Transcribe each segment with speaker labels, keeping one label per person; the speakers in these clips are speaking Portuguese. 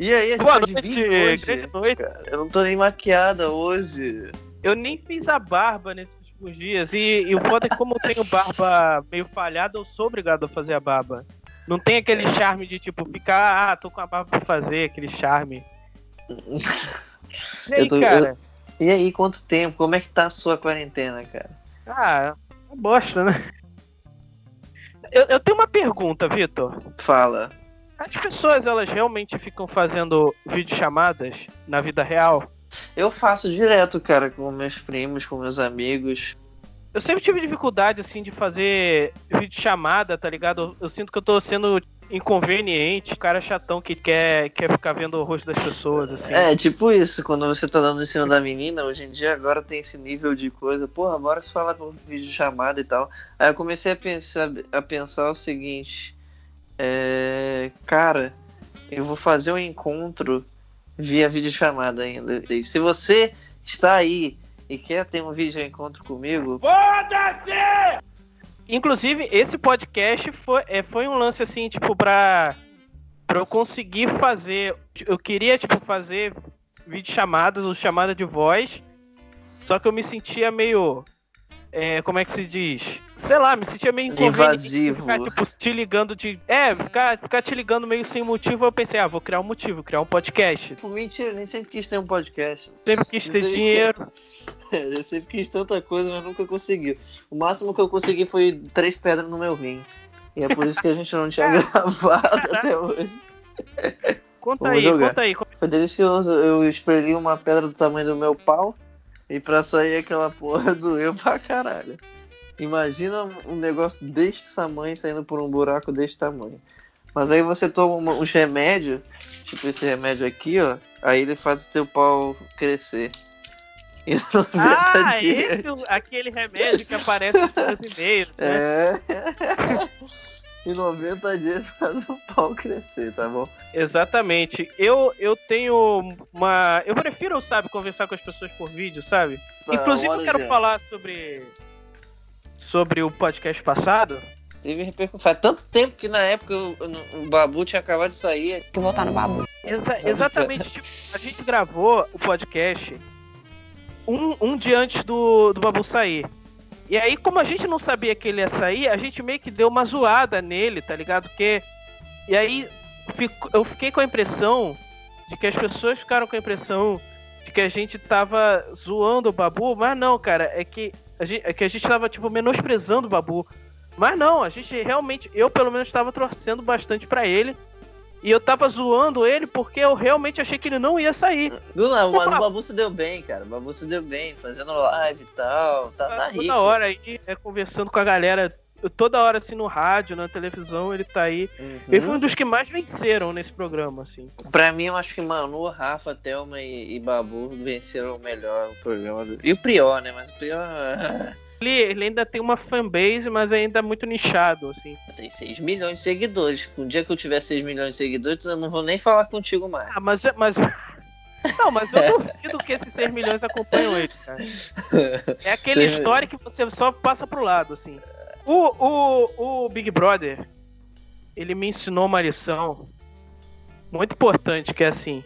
Speaker 1: E aí, a gente
Speaker 2: Boa
Speaker 1: tá de
Speaker 2: noite,
Speaker 1: hoje?
Speaker 2: grande noite.
Speaker 1: Cara, eu não tô nem maquiada hoje.
Speaker 2: Eu nem fiz a barba nesses últimos dias. E, e o foda é que, como eu tenho barba meio falhada, eu sou obrigado a fazer a barba. Não tem aquele charme de tipo ficar, ah, tô com a barba pra fazer, aquele charme. E aí,
Speaker 1: Eu tô-
Speaker 2: cara?
Speaker 1: E aí, quanto tempo? Como é que tá a sua quarentena, cara?
Speaker 2: Ah, uma bosta, né? Eu, eu tenho uma pergunta, Vitor.
Speaker 1: Fala.
Speaker 2: As pessoas, elas realmente ficam fazendo videochamadas na vida real?
Speaker 1: Eu faço direto, cara, com meus primos, com meus amigos.
Speaker 2: Eu sempre tive dificuldade, assim, de fazer videochamada, tá ligado? Eu, eu sinto que eu tô sendo inconveniente, cara chatão que quer, quer ficar vendo o rosto das pessoas, assim.
Speaker 1: É, tipo isso, quando você tá dando em cima da menina, hoje em dia agora tem esse nível de coisa, porra, bora se falar por vídeo chamada e tal. Aí eu comecei a pensar, a pensar o seguinte, é, cara, eu vou fazer um encontro via videochamada ainda. Se você está aí e quer ter um vídeo encontro comigo,
Speaker 2: Inclusive, esse podcast foi, é, foi um lance assim, tipo, pra, pra eu conseguir fazer. Eu queria, tipo, fazer videochamadas ou chamada de voz. Só que eu me sentia meio. é, como é que se diz? Sei lá, me sentia meio.
Speaker 1: Invasivo.
Speaker 2: Ficar, tipo, te ligando de. É, ficar, ficar te ligando meio sem motivo. Eu pensei, ah, vou criar um motivo, criar um podcast.
Speaker 1: Pô, mentira, nem sempre quis ter um podcast.
Speaker 2: Sempre quis ter
Speaker 1: Sei.
Speaker 2: dinheiro.
Speaker 1: Eu sempre quis tanta coisa, mas nunca consegui. O máximo que eu consegui foi três pedras no meu rim. E é por isso que a gente não tinha gravado até hoje.
Speaker 2: Conta
Speaker 1: Vamos
Speaker 2: aí,
Speaker 1: jogar.
Speaker 2: conta aí.
Speaker 1: Foi delicioso. Eu espremi uma pedra do tamanho do meu pau. E pra sair aquela porra doeu pra caralho. Imagina um negócio deste tamanho saindo por um buraco deste tamanho. Mas aí você toma uma- uns remédios, tipo esse remédio aqui, ó. Aí ele faz o teu pau crescer. E 90
Speaker 2: Ah,
Speaker 1: dias.
Speaker 2: esse, aquele remédio que aparece nos seus e-mails, né?
Speaker 1: É. em 90 dias faz o pau crescer, tá bom?
Speaker 2: Exatamente. Eu, eu tenho uma. Eu prefiro, sabe, conversar com as pessoas por vídeo, sabe?
Speaker 1: Tá,
Speaker 2: Inclusive, eu quero
Speaker 1: já.
Speaker 2: falar sobre. Sobre o podcast passado.
Speaker 1: Teve repercussão. Faz tanto tempo que na época o, o- o Babu tinha acabado de sair.
Speaker 3: que voltar no babu.
Speaker 2: Exa- exatamente. tipo, a gente gravou o podcast um, um dia antes do, do Babu sair. E aí, como a gente não sabia que ele ia sair, a gente meio que deu uma zoada nele, tá ligado? Porque. E aí, fico- eu fiquei com a impressão de que as pessoas ficaram com a impressão de que a gente tava zoando o Babu, mas não, cara, é que gente, é que a gente tava, tipo, menosprezando o Babu. Mas não, a gente realmente, eu pelo menos tava torcendo bastante pra ele. E eu tava zoando ele porque eu realmente achei que ele não ia sair.
Speaker 1: Não, não, mas o Babu se deu bem, cara. O Babu se deu bem, fazendo live e tal. Tá, tá rico.
Speaker 2: Toda hora aí, é, conversando com a galera, toda hora assim no rádio, na televisão, ele tá aí.
Speaker 1: Uhum.
Speaker 2: Ele foi um dos que mais venceram nesse programa, assim.
Speaker 1: Pra mim, eu acho que Manu, Rafa, Thelma e, e Babu venceram o melhor programa. Do... E o Prior, né? Mas o Prior
Speaker 2: Ele, ele ainda tem uma fanbase, mas ainda é muito nichado, assim.
Speaker 1: tem 6 milhões de seguidores. Um dia que eu tiver 6 milhões de seguidores, eu não vou nem falar contigo mais.
Speaker 2: Ah, mas. mas... Não, mas eu duvido que esses 6 milhões acompanham ele, cara. É aquele história que você só passa pro lado, assim. O, o, o Big Brother, ele me ensinou uma lição muito importante, que é assim.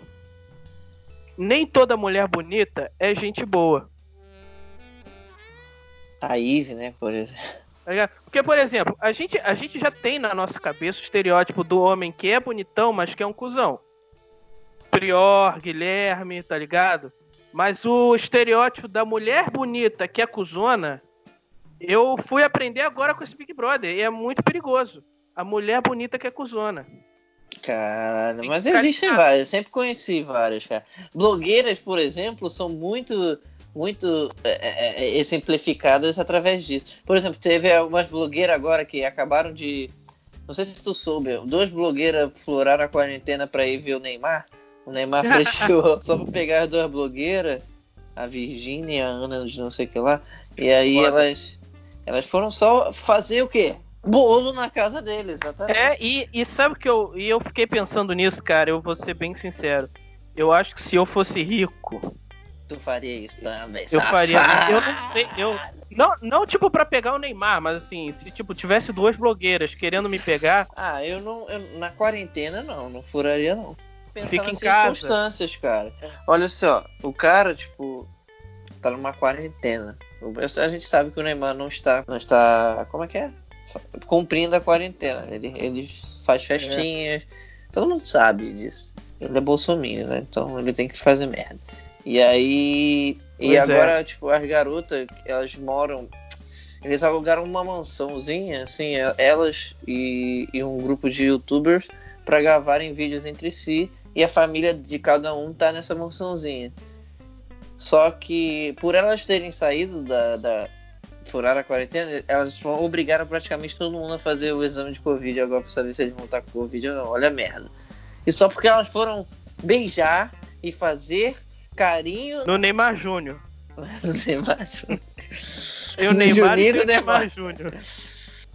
Speaker 2: Nem toda mulher bonita é gente boa.
Speaker 1: A Ive, né, por exemplo.
Speaker 2: Tá? Porque, por exemplo, a gente, a gente já tem na nossa cabeça o estereótipo do homem que é bonitão, mas que é um cuzão. Prior, Guilherme, tá ligado? Mas o estereótipo da mulher bonita que é cuzona, eu fui aprender agora com esse Big Brother. E é muito perigoso. A mulher bonita que é cuzona.
Speaker 1: Caralho, mas existem
Speaker 2: ligado.
Speaker 1: várias, eu sempre conheci várias, cara. Blogueiras, por exemplo, são muito, muito é, é, é, exemplificadas através disso. Por exemplo, teve umas blogueiras agora que acabaram de. Não sei se tu soube, duas blogueiras floraram a quarentena pra ir ver o Neymar. O Neymar fechou só pra pegar as duas blogueiras, a Virgínia e a Ana de não sei o que lá. E aí
Speaker 2: Foda.
Speaker 1: elas, elas foram só fazer o quê? Bolo na casa deles, exatamente.
Speaker 2: É, e, e sabe que eu, e eu fiquei pensando nisso, cara, eu vou ser bem sincero. Eu acho que se eu fosse rico,
Speaker 1: Tu faria isso também,
Speaker 2: Eu faria.
Speaker 1: safado.
Speaker 2: Eu não sei. Eu, não, não, tipo, pra pegar o Neymar, mas assim, se tipo, tivesse duas blogueiras querendo me pegar.
Speaker 1: Ah, eu não. eu- na quarentena não, não furaria não. pensar
Speaker 2: Fica
Speaker 1: nas
Speaker 2: em casa.
Speaker 1: circunstâncias, cara. Olha só, o cara, tipo, tá numa quarentena. A gente sabe que o Neymar não está. Não está. Como é que é? Cumprindo a quarentena. Ele, ele faz festinhas. Todo mundo sabe disso. Ele é bolsominion, né? Então ele tem que fazer merda. E aí. E
Speaker 2: Pois é.
Speaker 1: agora, tipo, as garotas, elas moram. Eles alugaram uma mansãozinha, assim, elas e, e um grupo de youtubers para gravarem vídeos entre si e a família de cada um tá nessa mansãozinha. Só que por elas terem saído da, da furar a quarentena, elas obrigaram praticamente todo mundo a fazer o exame de Covid agora pra saber se eles vão estar com Covid ou não. Olha a merda. E só porque elas foram beijar e fazer carinho
Speaker 2: No Neymar Júnior.
Speaker 1: no Neymar.
Speaker 2: Eu,
Speaker 1: No
Speaker 2: Neymar Neymar. Júnior.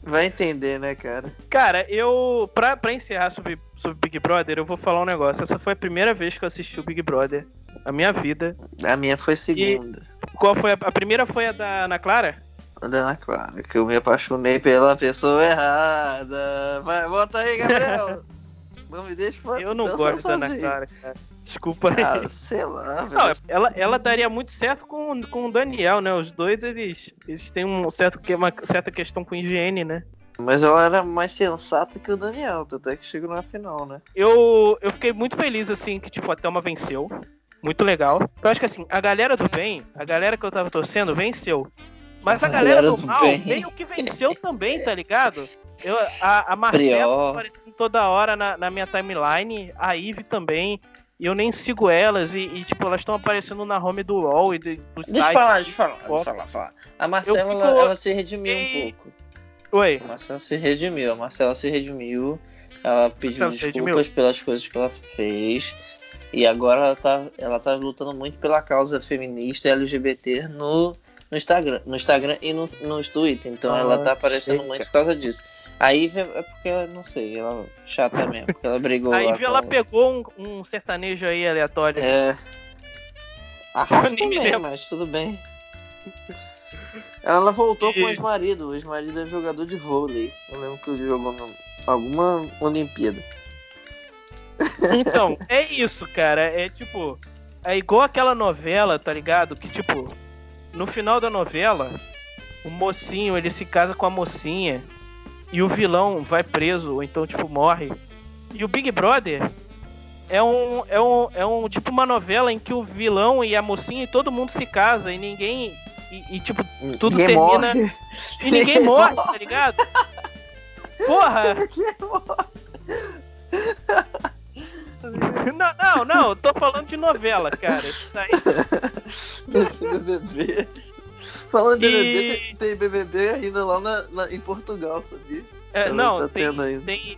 Speaker 1: Vai entender, né, cara?
Speaker 2: Cara, eu. Pra, pra encerrar sobre, sobre Big Brother, eu vou falar um negócio. Essa foi a primeira vez que eu assisti o Big Brother. A minha vida.
Speaker 1: A minha foi segunda.
Speaker 2: Qual foi a, a primeira foi a da Ana Clara?
Speaker 1: Da Ana Clara, que eu me apaixonei pela pessoa errada. Vai, volta aí, Gabriel. não me deixa fa-
Speaker 2: Eu não gosto da Ana
Speaker 1: sozinho.
Speaker 2: Clara, cara. Desculpa aí.
Speaker 1: Ah, sei lá, velho.
Speaker 2: Não, ela, ela daria muito certo com, com o Daniel, né? Os dois, eles, eles têm um certo, uma certa questão com higiene, né?
Speaker 1: Mas ela era mais sensata que o Daniel, tanto é que chegou na final, né?
Speaker 2: Eu, eu fiquei muito feliz, assim, que, tipo, a Thelma venceu. Muito legal. Eu acho que, assim, a galera do bem, a galera que eu tava torcendo, venceu. Mas a galera,
Speaker 1: galera
Speaker 2: do,
Speaker 1: do
Speaker 2: mal
Speaker 1: bem.
Speaker 2: meio que venceu também, tá ligado? Eu, a, a Marcela aparecendo toda hora na, na minha timeline, a Ivy também. E eu nem sigo elas, e, e, tipo, elas estão aparecendo na home do LoL e do, do
Speaker 1: Deixa eu
Speaker 2: site.
Speaker 1: falar, deixa eu falar, deixa falar, falar. A Marcela,
Speaker 2: fico-
Speaker 1: ela, ela se redimiu um
Speaker 2: Ei.
Speaker 1: pouco.
Speaker 2: Oi.
Speaker 1: A Marcela se redimiu, a Marcela se redimiu. Ela pediu desculpas
Speaker 2: redimiu?
Speaker 1: pelas coisas que ela fez. E agora ela tá, ela tá lutando muito pela causa feminista e LGBT no, no Instagram. No Instagram e no, no Twitter. Então
Speaker 2: Ah,
Speaker 1: ela tá aparecendo
Speaker 2: chega.
Speaker 1: muito por causa disso. A Ivy é porque ela, não sei, ela é chata mesmo, porque ela brigou
Speaker 2: A Ivy, ela
Speaker 1: com-
Speaker 2: pegou um, um sertanejo aí aleatório.
Speaker 1: É. A Rafa
Speaker 2: nem me
Speaker 1: também, mas tudo bem. Ela voltou com o
Speaker 2: E-
Speaker 1: ex-marido. O ex-marido é jogador de vôlei. Eu lembro que ele jogou em alguma Olimpíada.
Speaker 2: Então, é isso, cara. É tipo. É igual aquela novela, tá ligado? Que, tipo, no final da novela, o mocinho ele se casa com a mocinha e o vilão vai preso, ou então, tipo, morre. E o Big Brother é um, é um, é um tipo uma novela em que o vilão e a mocinha e todo mundo se casa e ninguém. E, e, tipo, Tudo
Speaker 1: Ninguém
Speaker 2: termina-
Speaker 1: morre.
Speaker 2: e ninguém morre, tá ligado? Porra! Não, não, não, eu tô falando de novela, cara. Isso aí
Speaker 1: BBB. Falando de
Speaker 2: E-
Speaker 1: BBB, tem, tem BBB ainda lá na, na- em Portugal, sabia?
Speaker 2: É,
Speaker 1: Tá-
Speaker 2: não,
Speaker 1: tá
Speaker 2: tem,
Speaker 1: tendo ainda.
Speaker 2: tem-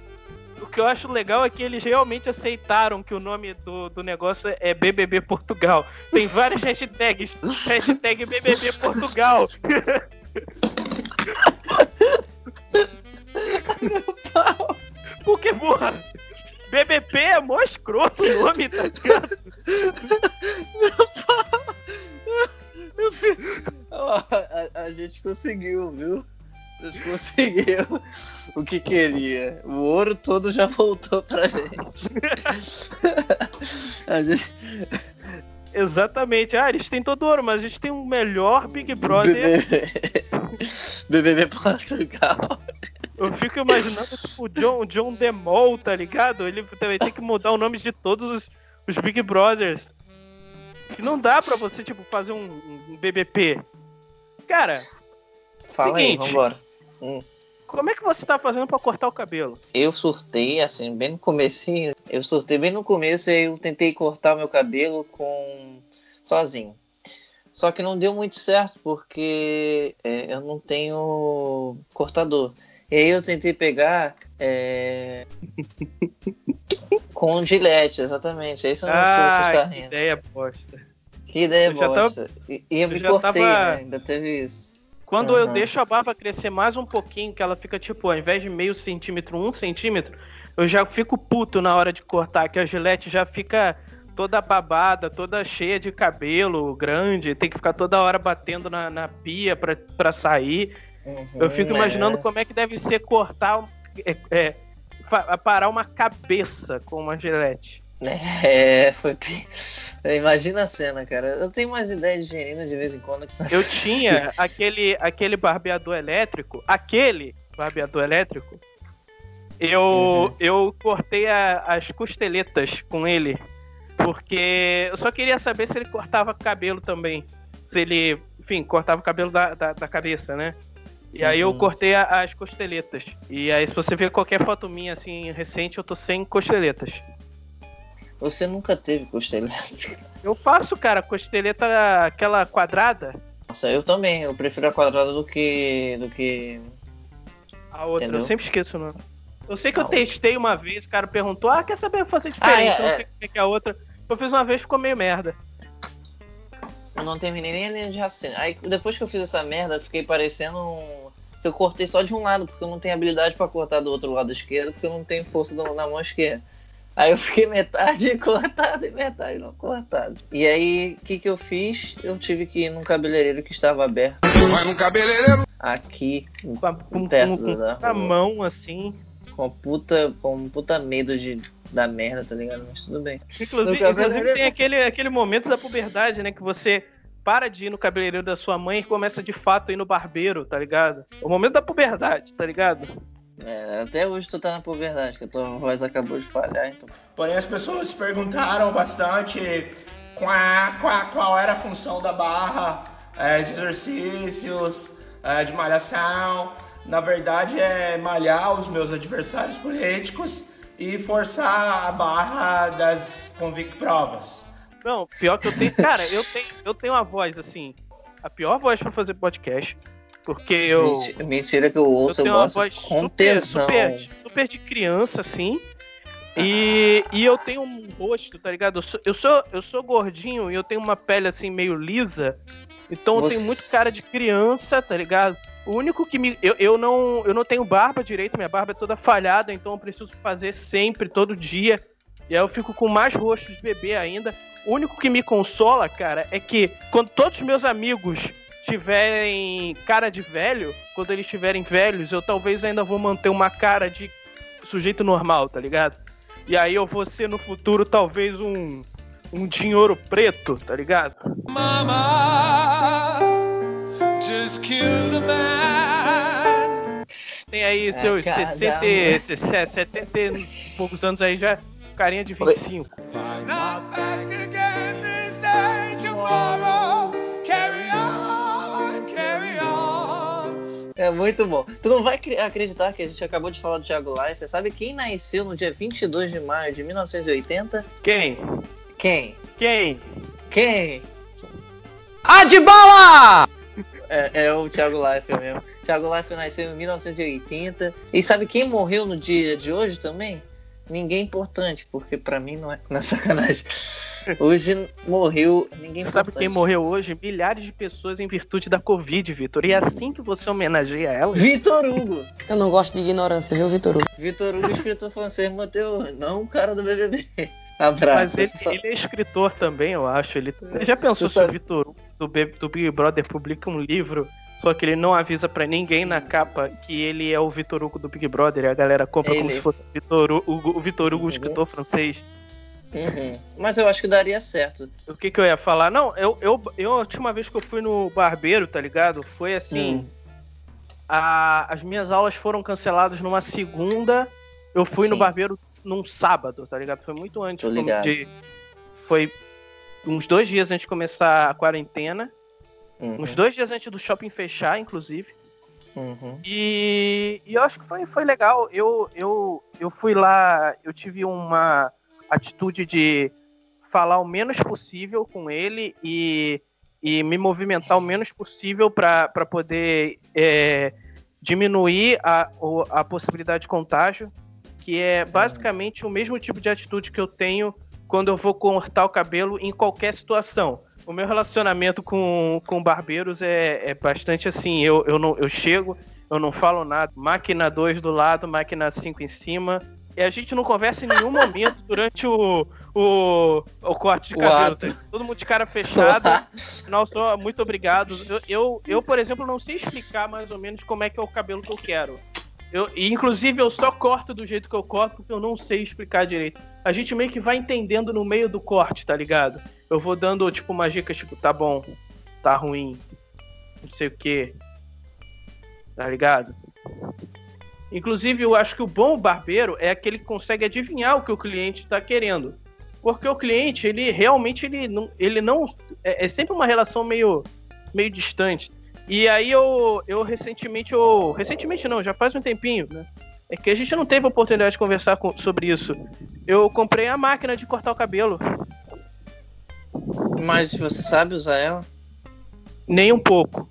Speaker 2: O que eu acho legal é que eles realmente aceitaram que o nome do, do negócio é BBB Portugal. Tem várias hashtags. Hashtag BBB Portugal. Porque, porra, BBB é mó escroto o nome, tá ligado?
Speaker 1: Eu fi- Ó, a, a gente conseguiu, viu? A gente conseguiu o que queria. O ouro todo já voltou pra gente. A gente...
Speaker 2: Exatamente. Ah, eles têm todo ouro, mas a gente tem o melhor Big Brother.
Speaker 1: BBB... BBB Portugal.
Speaker 2: Eu fico imaginando, tipo, o John, John DeMol, tá ligado? Ele vai ter que mudar o nome de todos os, os Big Brothers. Que não dá pra você, tipo, fazer um, um BBP. Cara,
Speaker 1: Fala aí,
Speaker 2: Seguinte.
Speaker 1: vambora. Hum.
Speaker 2: como é que você tá fazendo pra cortar o cabelo?
Speaker 1: Eu surtei, assim, bem no comecinho. Eu surtei bem no começo e eu tentei cortar meu cabelo com sozinho. Só que não deu muito certo porque é, eu não tenho cortador. E aí eu tentei pegar é, com gilete, exatamente. É isso mesmo que você está
Speaker 2: Ah, que
Speaker 1: rindo.
Speaker 2: ideia bosta.
Speaker 1: Que ideia
Speaker 2: Eu
Speaker 1: bosta. E, e eu
Speaker 2: eu
Speaker 1: me cortei,
Speaker 2: tava-
Speaker 1: né? Ainda teve isso.
Speaker 2: Quando eu
Speaker 1: Aham.
Speaker 2: deixo a barba crescer mais um pouquinho, que ela fica, tipo, ao invés de meio centímetro, um centímetro, eu já fico puto na hora de cortar, que a gilete já fica toda babada, toda cheia de cabelo grande, tem que ficar toda hora batendo na, na pia pra, pra sair. Eu fico
Speaker 1: Hum,
Speaker 2: imaginando
Speaker 1: é.
Speaker 2: como é que deve ser cortar, é, é, parar uma cabeça com uma gilete.
Speaker 1: É, foi. Imagina a cena, cara. Eu tenho mais ideias de gerina de vez em quando.
Speaker 2: Eu tinha aquele, aquele barbeador elétrico. Aquele barbeador elétrico. Eu, uhum. eu cortei a, as costeletas com ele. Porque eu só queria saber se ele cortava cabelo também. Se ele, enfim, cortava o cabelo da, da, da cabeça, né? E aí eu uhum. cortei a, as costeletas. E aí, se você ver qualquer foto minha assim recente, eu tô sem costeletas.
Speaker 1: Você nunca teve costeleta?
Speaker 2: Eu faço, cara, costeleta aquela quadrada.
Speaker 1: Nossa, eu também. Eu prefiro a quadrada do que. do que.
Speaker 2: A outra, Entendeu? eu sempre esqueço o nome. Eu sei que a eu outra. testei uma vez, o cara perguntou, ah, quer saber fazer diferente? Ah, é, eu não sei é. que é a outra. Eu fiz uma vez ficou meio merda.
Speaker 1: Eu não terminei nem a linha de raciocínio. Aí depois que eu fiz essa merda, eu fiquei parecendo um. Eu cortei só de um lado, porque eu não tenho habilidade para cortar do outro lado esquerdo, porque eu não tenho força na mão esquerda. Aí eu fiquei metade cortado e metade não cortado. E aí, o que, que eu fiz? Eu tive que ir num cabeleireiro que estava aberto.
Speaker 3: Vai num cabeleireiro?
Speaker 1: Aqui,
Speaker 2: com, perto com, da com a mão assim.
Speaker 1: Com puta, com puta medo de da merda, tá ligado? Mas tudo bem.
Speaker 2: Inclusive, inclusive tem aquele, aquele momento da puberdade, né? Que você para de ir no cabeleireiro da sua mãe e começa de fato a ir no barbeiro, tá ligado? O momento da puberdade, tá ligado?
Speaker 1: É, até hoje tu tá na puberdade, que a tua voz acabou de falhar, então.
Speaker 3: Porém, as pessoas perguntaram bastante qual, qual, qual era a função da barra é, de exercícios, é, de malhação. Na verdade, é malhar os meus adversários políticos e forçar a barra das convict provas.
Speaker 2: Não, pior que eu tenho. Cara, eu tenho, eu tenho uma voz assim. A pior voz para fazer podcast. Porque eu.
Speaker 1: Mentira que eu ouço, eu, tenho eu gosto uma voz com super,
Speaker 2: super, super de criança, assim. E, e eu tenho um rosto, tá ligado? Eu sou, eu sou, eu sou gordinho e eu tenho uma pele assim meio lisa. Então Você... eu tenho muito cara de criança, tá ligado? O único que me. Eu, eu, não, eu não tenho barba direito, minha barba é toda falhada, então eu preciso fazer sempre, todo dia. E aí eu fico com mais rosto de bebê ainda. O único que me consola, cara, é que quando todos os meus amigos tiverem cara de velho, quando eles estiverem velhos, eu talvez ainda vou manter uma cara de sujeito normal, tá ligado? E aí eu vou ser no futuro talvez um um dinheiro preto, tá ligado? Mama, just kill the. Tem aí seus é, 60, 70 e poucos anos aí já, carinha de 25. Oi.
Speaker 1: É muito bom. Tu não vai acreditar que a gente acabou de falar do Thiago Leifert. Sabe quem nasceu no dia 22 de maio de 1980?
Speaker 2: Quem?
Speaker 1: Quem?
Speaker 2: Quem?
Speaker 1: Quem?
Speaker 2: Adbala!
Speaker 1: É, é o Thiago Leifert mesmo. Thiago Leifert nasceu em 1980. E sabe quem morreu no dia de hoje também? Ninguém importante, porque para mim não é, não é sacanagem. Hoje morreu ninguém
Speaker 2: Sabe importante. quem morreu hoje? Milhares de pessoas em virtude da Covid, Vitor. E é assim que você homenageia ela?
Speaker 1: Vitor Hugo!
Speaker 4: Eu não gosto de ignorância, viu, Vitor Hugo?
Speaker 1: Vitor Hugo, escritor francês, Mateu, não o cara do BBB. Abraço.
Speaker 2: Mas ele, ele, é escritor também, eu acho. Ele, você já pensou se o Vitor Hugo do, do Big Brother publica um livro só que ele não avisa para ninguém na capa que ele é o Vitor Hugo do Big Brother e a galera compra ele. como se fosse Vitor Hugo, o Vitor Hugo, uhum. escritor francês.
Speaker 1: Uhum. Mas eu acho que daria certo.
Speaker 2: O que, que eu ia falar? Não, eu, eu, eu, a última vez que eu fui no barbeiro, tá ligado? Foi assim. Hum. A, as minhas aulas foram canceladas numa segunda. Eu fui Sim. no barbeiro num sábado, tá ligado? Foi muito antes de. Foi uns dois dias antes de começar a quarentena. Uhum. Uns dois dias antes do shopping fechar, inclusive. Uhum. E, e, eu acho que foi, foi legal. Eu, eu, eu fui lá, eu tive uma atitude de falar o menos possível com ele e, e me movimentar o menos possível para poder é, diminuir a, a possibilidade de contágio, que é basicamente o mesmo tipo de atitude que eu tenho quando eu vou cortar o cabelo em qualquer situação. O meu relacionamento com, com barbeiros é, é bastante assim. Eu, eu, não, eu chego, eu não falo nada. Máquina 2 do lado, máquina 5 em cima. E a gente não conversa em nenhum momento durante o, o, o corte de cabelo. Todo mundo de cara fechada. Não, só muito obrigado. Eu, eu, eu, por exemplo, não sei explicar mais ou menos como é que é o cabelo que eu quero. Eu, inclusive, eu só corto do jeito que eu corto porque eu não sei explicar direito. A gente meio que vai entendendo no meio do corte, tá ligado? Eu vou dando, tipo, uma dica, tipo, tá bom, tá ruim, não sei o que. Tá ligado? Inclusive, eu acho que o bom barbeiro é aquele que consegue adivinhar o que o cliente está querendo. Porque o cliente, ele realmente ele não, ele não é, é, sempre uma relação meio, meio distante. E aí eu, eu recentemente, eu, recentemente não, já faz um tempinho, né? É que a gente não teve oportunidade de conversar com, sobre isso. Eu comprei a máquina de cortar o cabelo.
Speaker 1: Mas você sabe usar ela?
Speaker 2: Nem um pouco.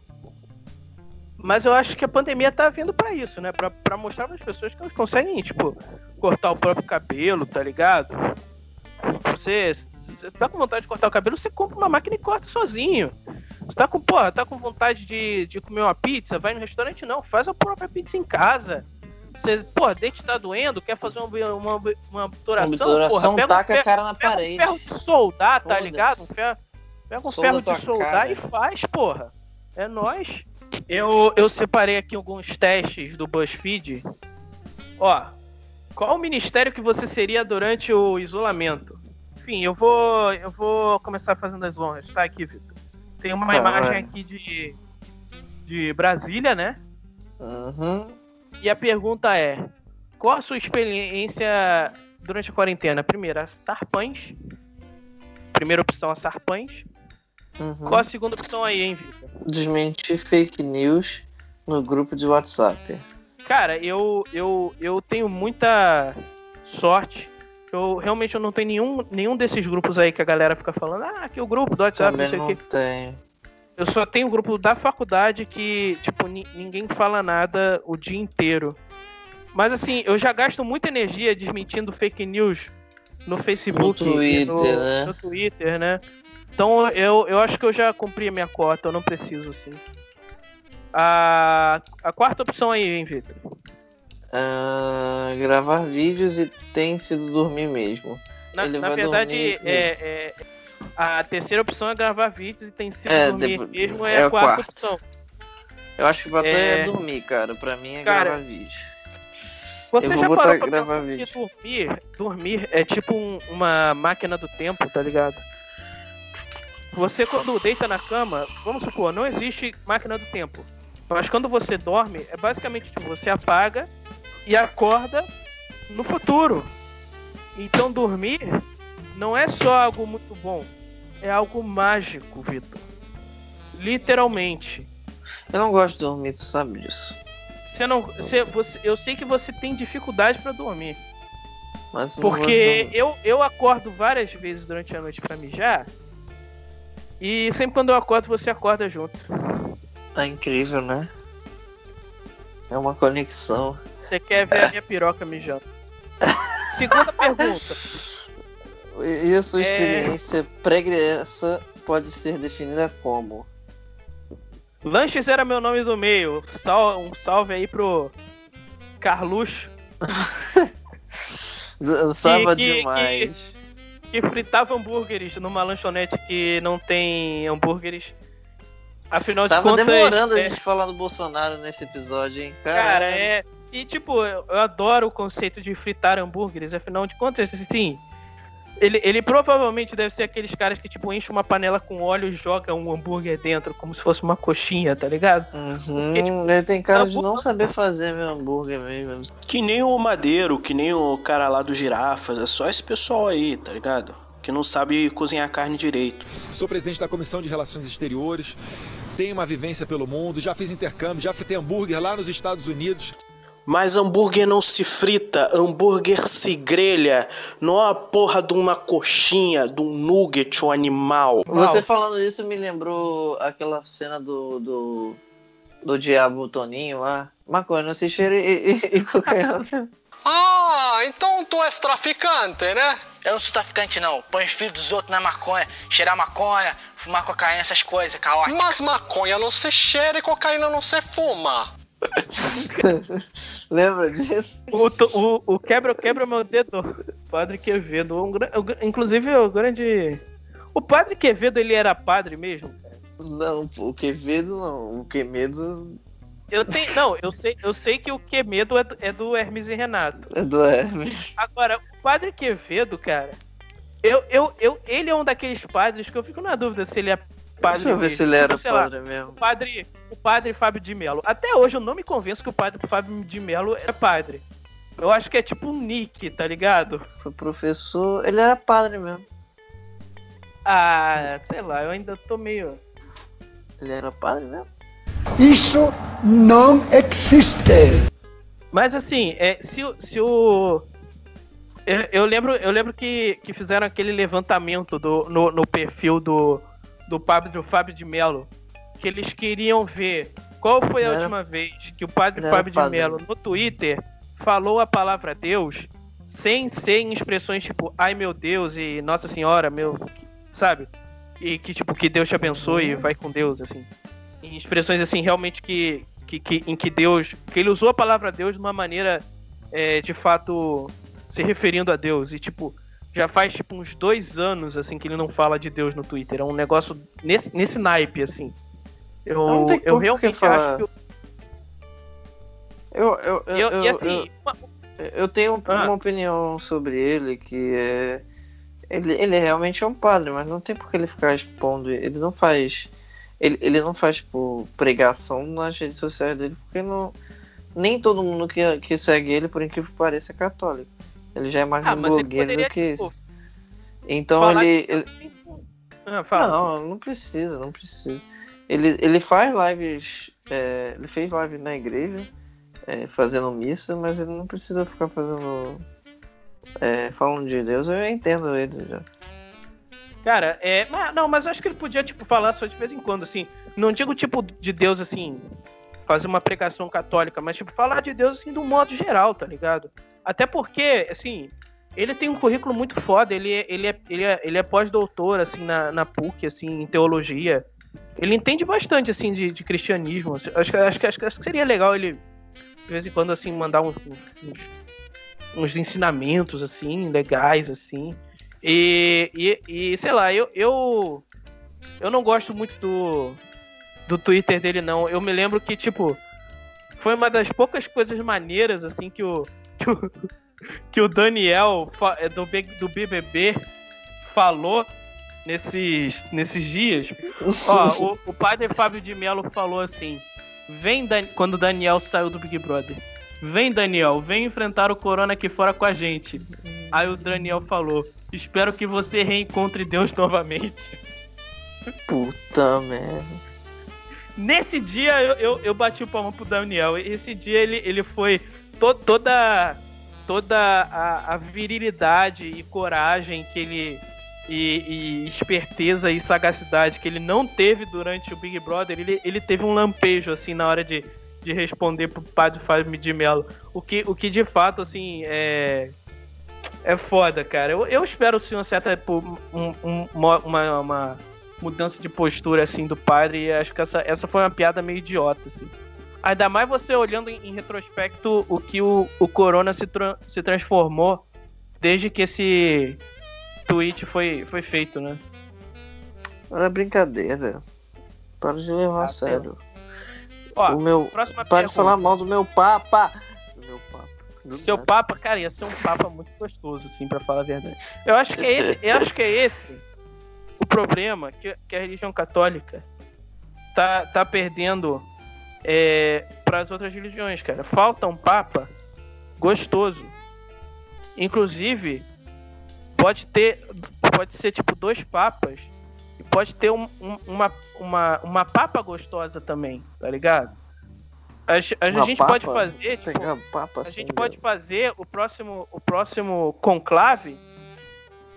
Speaker 2: Mas eu acho que a pandemia tá vindo para isso, né? Pra, pra mostrar para as pessoas que elas conseguem, tipo, cortar o próprio cabelo, tá ligado? Você, você tá com vontade de cortar o cabelo, você compra uma máquina e corta sozinho. Você tá com, porra, tá com vontade de, de comer uma pizza, vai no restaurante, não, faz a própria pizza em casa. Você, porra, dente tá doendo, quer fazer uma, uma, uma obturação,
Speaker 1: obturação
Speaker 2: porra, pega
Speaker 1: taca
Speaker 2: um ferro,
Speaker 1: a cara na
Speaker 2: pega
Speaker 1: parede.
Speaker 2: um ferro de soldar, tá ligado? Um ferro, pega um
Speaker 1: Solda
Speaker 2: ferro de soldar
Speaker 1: cara.
Speaker 2: e faz, porra. É nóis. Eu, eu separei aqui alguns testes do BuzzFeed. Ó, qual o ministério que você seria durante o isolamento? Enfim, eu vou eu vou começar fazendo as honras, tá aqui, Vitor. Tem uma
Speaker 1: Tá,
Speaker 2: imagem aqui de de Brasília, né?
Speaker 1: Uhum.
Speaker 2: E a pergunta é: qual a sua experiência durante a quarentena? Primeira, Sarpães. Primeira opção, a Sarpães.
Speaker 1: Uhum.
Speaker 2: Qual a segunda opção aí, hein, Vitor?
Speaker 1: Desmentir fake news no grupo de WhatsApp.
Speaker 2: Cara, eu, eu, eu tenho muita sorte. Eu realmente eu não tenho nenhum, nenhum desses grupos aí que a galera fica falando, ah, que o grupo do WhatsApp,
Speaker 1: Também
Speaker 2: não sei o quê.
Speaker 1: tenho.
Speaker 2: Eu só tenho o grupo da faculdade que, tipo, ni- ninguém fala nada o dia inteiro. Mas assim, eu já gasto muita energia desmentindo fake news no Facebook,
Speaker 1: No Twitter,
Speaker 2: no,
Speaker 1: né?
Speaker 2: no Twitter, né? Então eu, eu acho que eu já cumpri a minha cota, eu não preciso, assim. A, a quarta opção aí, hein, Vitor?
Speaker 1: Ah, gravar vídeos e tem sido dormir mesmo.
Speaker 2: Na,
Speaker 1: Ele
Speaker 2: na
Speaker 1: vai
Speaker 2: verdade, é, é- a terceira opção é gravar vídeos e tem sido
Speaker 1: É,
Speaker 2: dormir
Speaker 1: depois-
Speaker 2: mesmo é,
Speaker 1: é
Speaker 2: a
Speaker 1: o
Speaker 2: quarta opção.
Speaker 1: Eu acho que pra tu é...
Speaker 2: É.
Speaker 1: dormir, cara. Pra mim é
Speaker 2: Cara,
Speaker 1: gravar vídeo.
Speaker 2: Você
Speaker 1: Eu
Speaker 2: já parou pra
Speaker 1: gravar
Speaker 2: pensar que
Speaker 1: vídeo.
Speaker 2: dormir, dormir é tipo um- uma máquina do tempo, tá ligado? Você quando deita na cama, vamos supor, não existe máquina do tempo. Mas quando você dorme, é basicamente tipo, você apaga e acorda no futuro. Então dormir não é só algo muito bom, é algo mágico, Vitor. Literalmente.
Speaker 1: Eu não gosto de dormir, tu sabe disso.
Speaker 2: Você não, você, você, eu sei que você tem dificuldade pra dormir.
Speaker 1: Mas
Speaker 2: Porque eu, eu acordo várias vezes durante a noite pra mijar. E sempre quando eu acordo, você acorda junto.
Speaker 1: É incrível, né? É uma conexão.
Speaker 2: Você quer ver a minha piroca mijando. Segunda pergunta.
Speaker 1: E a sua
Speaker 2: É.
Speaker 1: experiência pregressa pode ser definida como?
Speaker 2: Lanches era meu nome do meio. Sal- um salve aí pro Carluxo,
Speaker 1: Dançava
Speaker 2: que-
Speaker 1: demais.
Speaker 2: que fritava hambúrgueres numa lanchonete que não tem hambúrgueres. Afinal de
Speaker 1: Tava
Speaker 2: contas.
Speaker 1: demorando a
Speaker 2: é-
Speaker 1: gente falar do Bolsonaro nesse episódio, hein?
Speaker 2: Cara, é. E tipo, eu adoro o conceito de fritar hambúrgueres, afinal de contas, assim. Ele, ele provavelmente deve ser aqueles caras que, tipo, enchem uma panela com óleo e joga um hambúrguer dentro, como se fosse uma coxinha, tá ligado?
Speaker 1: Uhum,
Speaker 2: Porque, tipo,
Speaker 1: ele tem cara de
Speaker 2: hambúrguer-
Speaker 1: não saber fazer meu hambúrguer mesmo.
Speaker 5: Que nem o Madeiro, que nem o cara lá do Girafas, é só esse pessoal aí, tá ligado? Que não sabe cozinhar carne direito.
Speaker 6: Sou presidente da Comissão de Relações Exteriores, tenho uma vivência pelo mundo, já fiz intercâmbio, já fritei hambúrguer lá nos Estados Unidos.
Speaker 5: Mas hambúrguer não se frita, hambúrguer se grelha. Não é a porra de uma coxinha, de um nugget, um animal.
Speaker 1: Você falando isso me lembrou aquela cena do. do, do Diabo Toninho lá. Maconha, não se cheira e, e, e cocaína.
Speaker 7: Ah, então tu és traficante, né?
Speaker 8: Eu não sou traficante, não. Põe filho dos outros na maconha, cheirar maconha, fumar cocaína, essas coisas, caótico.
Speaker 7: Mas maconha não se cheira e cocaína não se fuma.
Speaker 1: Lembra disso?
Speaker 2: O, o, o quebra, quebra meu dedo. Padre Quevedo. Um, gra- inclusive, o grande. O Padre Quevedo, ele era padre mesmo?
Speaker 1: Não, o Quevedo não. O Quemedo.
Speaker 2: Eu tenho. Não, eu sei, eu sei que o Quemedo é do, é do Hermes e Renato.
Speaker 1: É do Hermes.
Speaker 2: Agora, o padre Quevedo, cara, eu, eu, eu, ele é um daqueles padres que eu fico na dúvida se ele é padre.
Speaker 1: Deixa eu ver
Speaker 2: mesmo.
Speaker 1: se ele era
Speaker 2: Tipo, sei lá,
Speaker 1: padre mesmo.
Speaker 2: o padre, o padre Fábio de Mello. Até hoje eu não me convenço que o padre Fábio de Mello é padre. Eu acho que é tipo um nick, tá ligado?
Speaker 1: Foi professor. Ele era padre mesmo.
Speaker 2: Ah, sei lá, eu ainda tô meio.
Speaker 1: Ele era padre mesmo.
Speaker 9: Isso não existe.
Speaker 2: Mas assim, é, se, o- se o. Eu, eu lembro, eu lembro que, que fizeram aquele levantamento do, no, no perfil do, do Pablo do Fábio de Mello. Que eles queriam ver qual foi a
Speaker 1: Não era-
Speaker 2: última vez que o padre
Speaker 1: não era
Speaker 2: Fábio de. Mello no Twitter falou a palavra Deus sem ser em expressões tipo ai meu Deus e Nossa Senhora, meu. Sabe? E que tipo, que Deus te abençoe e vai com Deus, assim. Em expressões assim, realmente que, que, que- em que Deus. Que ele usou a palavra Deus de uma maneira é, de fato se referindo a Deus. E tipo, já faz tipo uns dois anos assim que ele não fala de Deus no Twitter. É um negócio nesse, nesse naipe, assim. Eu,
Speaker 1: Não tem
Speaker 2: eu realmente acho que.
Speaker 1: Eu, eu, eu,
Speaker 2: eu-
Speaker 1: eu-
Speaker 2: e assim,
Speaker 1: eu-
Speaker 2: uma-
Speaker 1: Eu tenho
Speaker 2: Ah.
Speaker 1: uma opinião sobre ele que é. Ele, ele realmente é um padre, mas não tem por que ele ficar expondo. Ele não faz. Ele, ele não faz, tipo, pregação nas redes sociais dele, porque não. Nem todo mundo que, que segue ele, por incrível que pareça, é católico. Ele já é mais
Speaker 2: Ah,
Speaker 1: um blogueiro do que
Speaker 2: tipo,
Speaker 1: isso. Então ele. ele
Speaker 2: Ah,
Speaker 1: não, não precisa, não precisa. Ele, ele faz lives. é, ele fez live na igreja, é, fazendo missa, mas ele não precisa ficar fazendo. é, falando de Deus, eu entendo ele já.
Speaker 2: Cara, é. Mas, não, mas eu acho que ele podia, tipo, falar só de vez em quando, assim. Não digo tipo de Deus assim, fazer uma pregação católica, mas tipo, falar de Deus assim, de um modo geral, tá ligado? Até porque, assim, ele tem um currículo muito foda, ele, é- ele é, ele é, ele é pós-doutor, assim, na, na PUC, assim, em teologia. Ele entende bastante, assim, de, de cristianismo. Acho, que- acho, acho, que- acho que seria legal ele, de vez em quando, assim, mandar uns, uns, uns ensinamentos, assim, legais, assim. E, e, e, sei lá, eu, eu eu não gosto muito do do Twitter dele não. Eu me lembro que tipo foi uma das poucas coisas maneiras assim que o que o, que o Daniel é, do, do BBB falou nesses nesses dias. Ó, o, o padre Fábio de Mello falou assim: "Vem Dan- quando o Daniel saiu do Big Brother. Vem Daniel, vem enfrentar o corona aqui fora com a gente." Aí o Daniel falou: "Espero que você reencontre Deus novamente."
Speaker 1: Puta merda.
Speaker 2: Nesse dia eu, eu, eu bati o palmo pro Daniel. Esse dia ele, ele foi to- toda toda a, a virilidade e coragem que ele e, e esperteza e sagacidade que ele não teve durante o Big Brother, ele, ele teve um lampejo assim na hora de, de responder pro padre Fábio de Mello. O que, o que de fato assim é é foda, cara. Eu, eu espero sim uma certa um- um- uma, uma mudança de postura assim do padre e acho que essa, essa foi uma piada meio idiota assim. Ainda mais você olhando em, em retrospecto o que o, o Corona se, tra- se transformou desde que esse tweet foi, foi feito, né?
Speaker 1: Era brincadeira. Para de levar
Speaker 2: Ah,
Speaker 1: a sério.
Speaker 2: Ó,
Speaker 1: o meu. Para de
Speaker 2: pergunta.
Speaker 1: falar mal do meu papa. Do meu papa. Do
Speaker 2: Seu
Speaker 1: nada.
Speaker 2: papa, cara, ia ser um papa muito gostoso, assim, pra falar a verdade. Eu acho que é esse, eu acho que é esse problema que, que a religião católica tá, tá perdendo é, para as outras religiões, cara. Falta um papa gostoso. Inclusive, pode ter, pode ser tipo dois papas e pode ter um- um- uma, uma, uma papa gostosa também, tá ligado? A, a
Speaker 1: Uma
Speaker 2: gente
Speaker 1: papa?
Speaker 2: pode fazer, tipo, a
Speaker 1: assim,
Speaker 2: gente pode fazer o próximo, o próximo conclave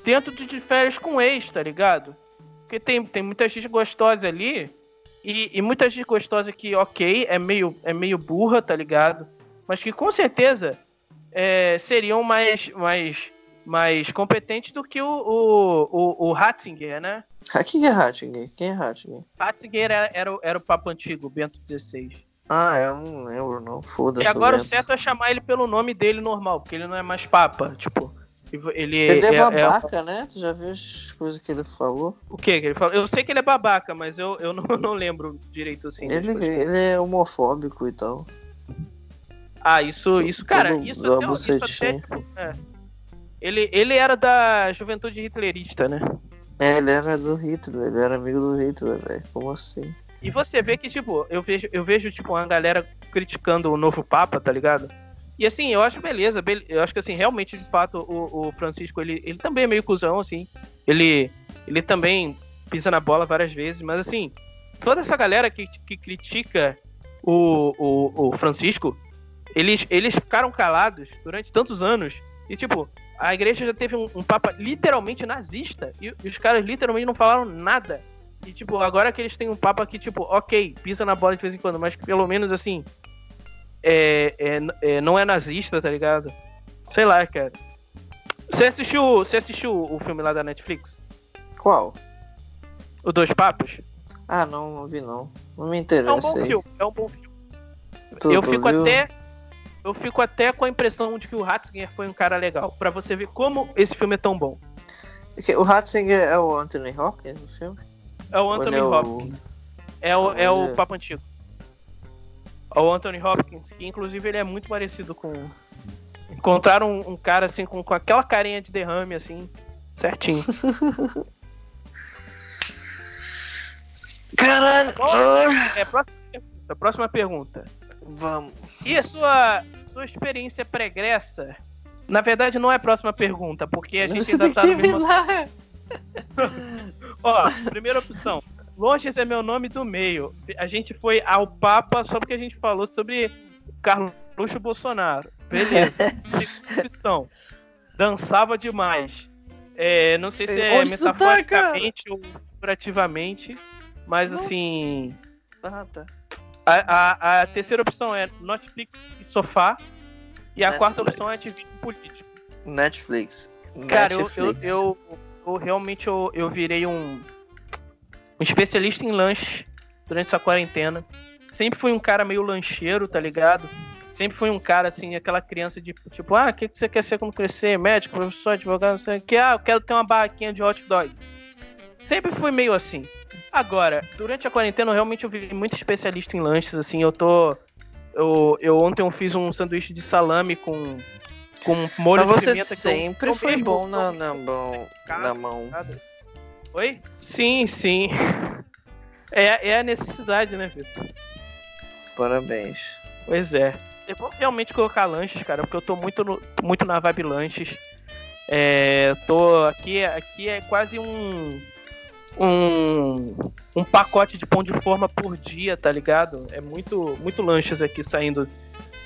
Speaker 2: dentro de, férias com ex, tá ligado? Porque tem, tem muita gente gostosa ali e, e muita gente gostosa que, ok, é meio, é meio burra, tá ligado? Mas que com certeza é, seriam mais, mais, mais competentes do que o, o, o, o Ratzinger, né?
Speaker 1: Quem é Rattinger? Quem é Rattinger?
Speaker 2: Ratzinger era, era, o- era o Papa Antigo, Bento XVI.
Speaker 1: Ah, eu não lembro, não. Foda-se.
Speaker 2: E agora o certo é chamar ele pelo nome dele normal, porque ele não é mais Papa. Tipo, Ele,
Speaker 1: Ele é
Speaker 2: é-
Speaker 1: babaca, né? Tu já viu as coisas que ele falou?
Speaker 2: o que que ele fala? Eu sei que ele é babaca, mas eu, eu não, não lembro direito assim.
Speaker 1: Ele, ele é homofóbico e tal.
Speaker 2: Ah, isso, isso, cara, isso até, isso até tipo, é. ele, ele era da juventude hitlerista, né?
Speaker 1: É, ele era do Hitler, ele era amigo do Hitler, velho. Como assim?
Speaker 2: E você vê que, tipo, eu vejo, eu vejo, tipo, uma galera criticando o novo Papa, tá ligado? E assim, eu acho beleza, bele- eu acho que assim, realmente, de fato, o, o Francisco, ele, ele também é meio cuzão, assim. Ele, ele também pisa na bola várias vezes, mas assim, toda essa galera que, que critica o, o, o Francisco, eles, eles ficaram calados durante tantos anos. E tipo, a igreja já teve um, um papa literalmente nazista. E, e os caras literalmente não falaram nada. E tipo, agora que eles têm um papa que, tipo, ok, pisa na bola de vez em quando, mas pelo menos assim. É, é, é, não é nazista, tá ligado? Sei lá, cara. Você assistiu, você assistiu o filme lá da Netflix?
Speaker 1: Qual?
Speaker 2: O Dois Papas?
Speaker 1: Ah, não, não vi não. Não me
Speaker 2: É um
Speaker 1: interessa
Speaker 2: bom
Speaker 1: aí.
Speaker 2: filme, é um bom filme.
Speaker 1: Tu-
Speaker 2: eu fico
Speaker 1: viu?
Speaker 2: até eu fico até com a impressão de que o Ratzinger foi um cara legal, Pra você ver como esse filme é tão bom.
Speaker 1: O Ratzinger é o Anthony Hopkins no filme?
Speaker 2: É o Anthony
Speaker 1: é o-
Speaker 2: Hopkins. É o, é o
Speaker 1: é-
Speaker 2: Papa Antigo. É o Anthony Hopkins, que inclusive ele é muito parecido com. Encontraram um, um cara assim com, com aquela carinha de derrame assim, certinho.
Speaker 1: Caralho!
Speaker 2: É, próxima pergunta. Próxima pergunta.
Speaker 1: Vamos.
Speaker 2: E a sua, sua experiência pregressa? Na verdade, não é a próxima pergunta, porque a gente ainda tá no mesmo. Ó, primeira opção. Longes é meu nome do meio. A gente foi ao Papa só porque a gente falou sobre Carluxo Bolsonaro. Beleza. Dançava demais. É, não sei se é
Speaker 1: Onde tu tá,
Speaker 2: metaforicamente ou figurativamente, mas
Speaker 1: Não.
Speaker 2: assim.
Speaker 1: Ah, tá.
Speaker 2: A, a- a terceira opção é Netflix e sofá. E a quarta
Speaker 1: Netflix.
Speaker 2: opção é ativismo político.
Speaker 1: Netflix.
Speaker 2: Cara, eu, eu,
Speaker 1: Netflix.
Speaker 2: eu, eu realmente eu, eu virei um, um especialista em lanche durante essa quarentena. Sempre fui um cara meio lancheiro, tá ligado? Sempre fui um cara, assim, aquela criança de tipo, ah, o que, que você quer ser quando crescer? Médico, professor, advogado, não sei o que. Ah, eu quero ter uma barraquinha de hot dog. Sempre fui meio assim. Agora, durante a quarentena, eu realmente eu virei muito especialista em lanches, assim, eu tô. Eu, eu ontem eu fiz um sanduíche de salame com, com molho
Speaker 1: Mas
Speaker 2: de
Speaker 1: você
Speaker 2: pimenta que eu-
Speaker 1: sempre foi bom na, na mão. Na mão.
Speaker 2: Oi? Sim, sim. É, é a necessidade, né, Vitor?
Speaker 1: Parabéns.
Speaker 2: Pois é. Eu vou realmente colocar lanches, cara, porque eu tô muito, no- muito na vibe lanches. É, tô aqui, aqui é quase um, um um pacote de pão de forma por dia, tá ligado? É muito muito lanches aqui saindo.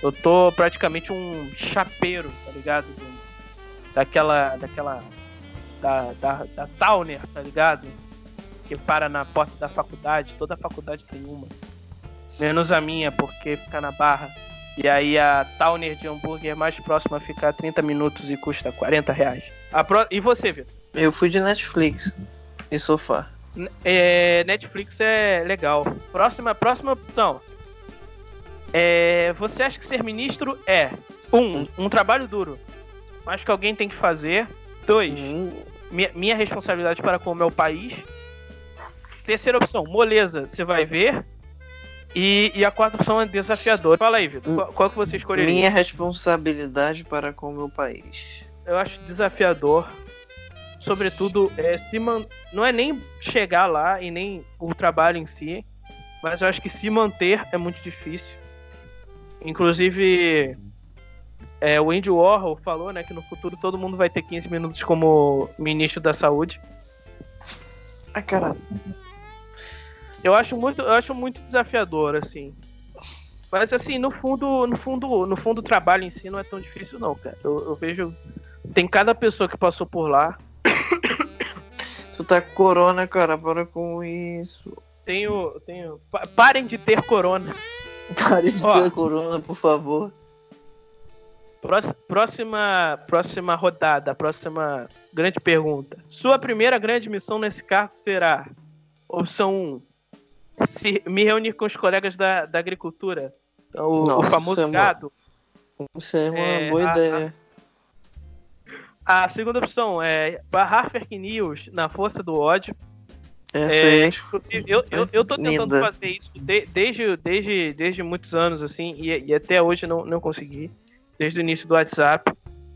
Speaker 2: Eu tô praticamente um chapeiro, tá ligado? Do- daquela daquela da, da, da Towner, tá ligado? Que para na porta da faculdade, toda faculdade tem uma. Menos a minha, porque fica na barra. E aí a Towner de hambúrguer mais próxima fica a 30 minutos e custa 40 reais. Pro- E você, Vitor?
Speaker 1: Eu fui de Netflix e sofá.
Speaker 2: É, Netflix é legal. Próxima, próxima opção. É, você acha que ser ministro é um, um trabalho duro, mas que alguém tem que fazer. Dois,
Speaker 1: Hum,
Speaker 2: minha, minha responsabilidade para com o meu país. Terceira opção, moleza, você vai ver. E, e a quarta opção é desafiador. Fala aí, Vitor, qual, qual que você escolheria?
Speaker 1: Minha responsabilidade para com o meu país.
Speaker 2: Eu acho desafiador. Sobretudo, é, se man... não é nem chegar lá e nem o trabalho em si, mas eu acho que se manter é muito difícil. Inclusive, é, o Andy Warhol falou né, que no futuro todo mundo vai ter 15 minutos como ministro da saúde.
Speaker 1: Ah, caralho.
Speaker 2: Eu acho muito, eu acho muito desafiador, assim. Mas assim, no fundo, no fundo, no fundo o trabalho em si não é tão difícil não, cara. Eu, eu vejo tem cada pessoa que passou por lá.
Speaker 1: Tu tá com corona, cara, para com isso.
Speaker 2: Tenho, tenho. pa- Parem de ter corona.
Speaker 1: Pare de
Speaker 2: Ó.
Speaker 1: ter corona, por favor.
Speaker 2: Próxima, próxima rodada, próxima grande pergunta. Sua primeira grande missão nesse cargo será: opção 1, se me reunir com os colegas da, da agricultura, o, o
Speaker 1: Nossa,
Speaker 2: famoso
Speaker 1: isso é uma-
Speaker 2: gado.
Speaker 1: Isso é uma
Speaker 2: É,
Speaker 1: boa
Speaker 2: a-
Speaker 1: ideia.
Speaker 2: A segunda opção é barrar fake news na força do ódio. É, inclusive, eu, eu, eu tô tentando
Speaker 1: Linda.
Speaker 2: fazer isso de- desde, desde, desde muitos anos, assim, e, e até hoje não, não consegui. Desde o início do WhatsApp.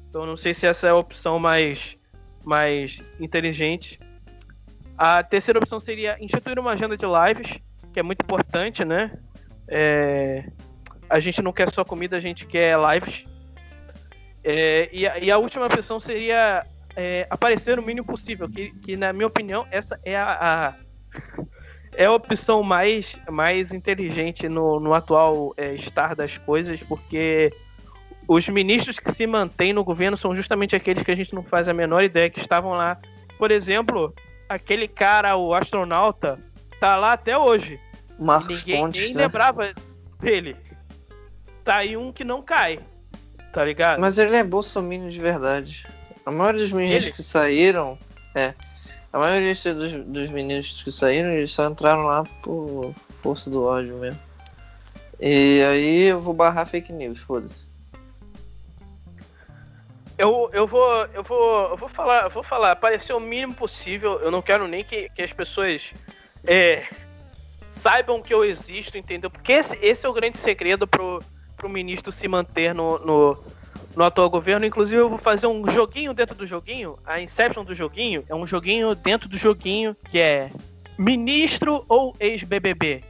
Speaker 2: Então não sei se essa é a opção mais, mais inteligente. A terceira opção seria instituir uma agenda de lives, que é muito importante, né? É, a gente não quer só comida, a gente quer lives. É, e, a, e a última opção seria é, aparecer o mínimo possível, que, que na minha opinião essa é a, a- é a opção mais, mais inteligente no, no atual é, estar das coisas, porque os ministros que se mantêm no governo são justamente aqueles que a gente não faz a menor ideia que estavam lá. Por exemplo, aquele cara, o astronauta, tá lá até hoje.
Speaker 1: Marcos
Speaker 2: Ninguém
Speaker 1: Pontes,
Speaker 2: nem
Speaker 1: né?
Speaker 2: lembrava dele. Tá aí um que não cai. Tá ligado?
Speaker 1: Mas ele é bolsominion de verdade. A maioria dos ministros
Speaker 2: Ele?
Speaker 1: que saíram. É. A maioria dos, dos ministros que saíram, eles só entraram lá por força do ódio mesmo. E aí eu vou barrar fake news, foda-se.
Speaker 2: Eu, eu vou eu vou eu vou falar eu vou falar parecer o mínimo possível. Eu não quero nem que, que as pessoas é, saibam que eu existo, entendeu? Porque esse, esse é o grande segredo pro, pro ministro se manter no, no, no atual governo. Inclusive, eu vou fazer um joguinho dentro do joguinho. A Inception do joguinho é um joguinho dentro do joguinho que é ministro ou ex-BBB.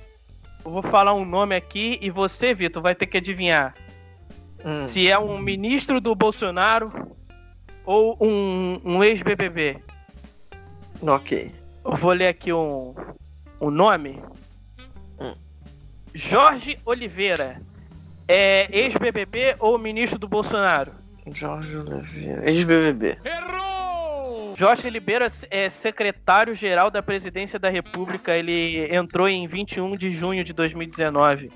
Speaker 2: Eu vou falar um nome aqui e você, Vitor, vai ter que adivinhar
Speaker 1: Hum,
Speaker 2: se é um ministro do Bolsonaro ou um, um ex-BBB.
Speaker 1: ok.
Speaker 2: Eu vou ler aqui um, um nome.
Speaker 1: Hum.
Speaker 2: Jorge Oliveira. É ex-BBB ou ministro do Bolsonaro?
Speaker 1: Jorge Oliveira. Ex-BBB.
Speaker 2: Jorge Oliveira é secretário-geral da Presidência da República. Ele entrou em 21 de junho de 2019.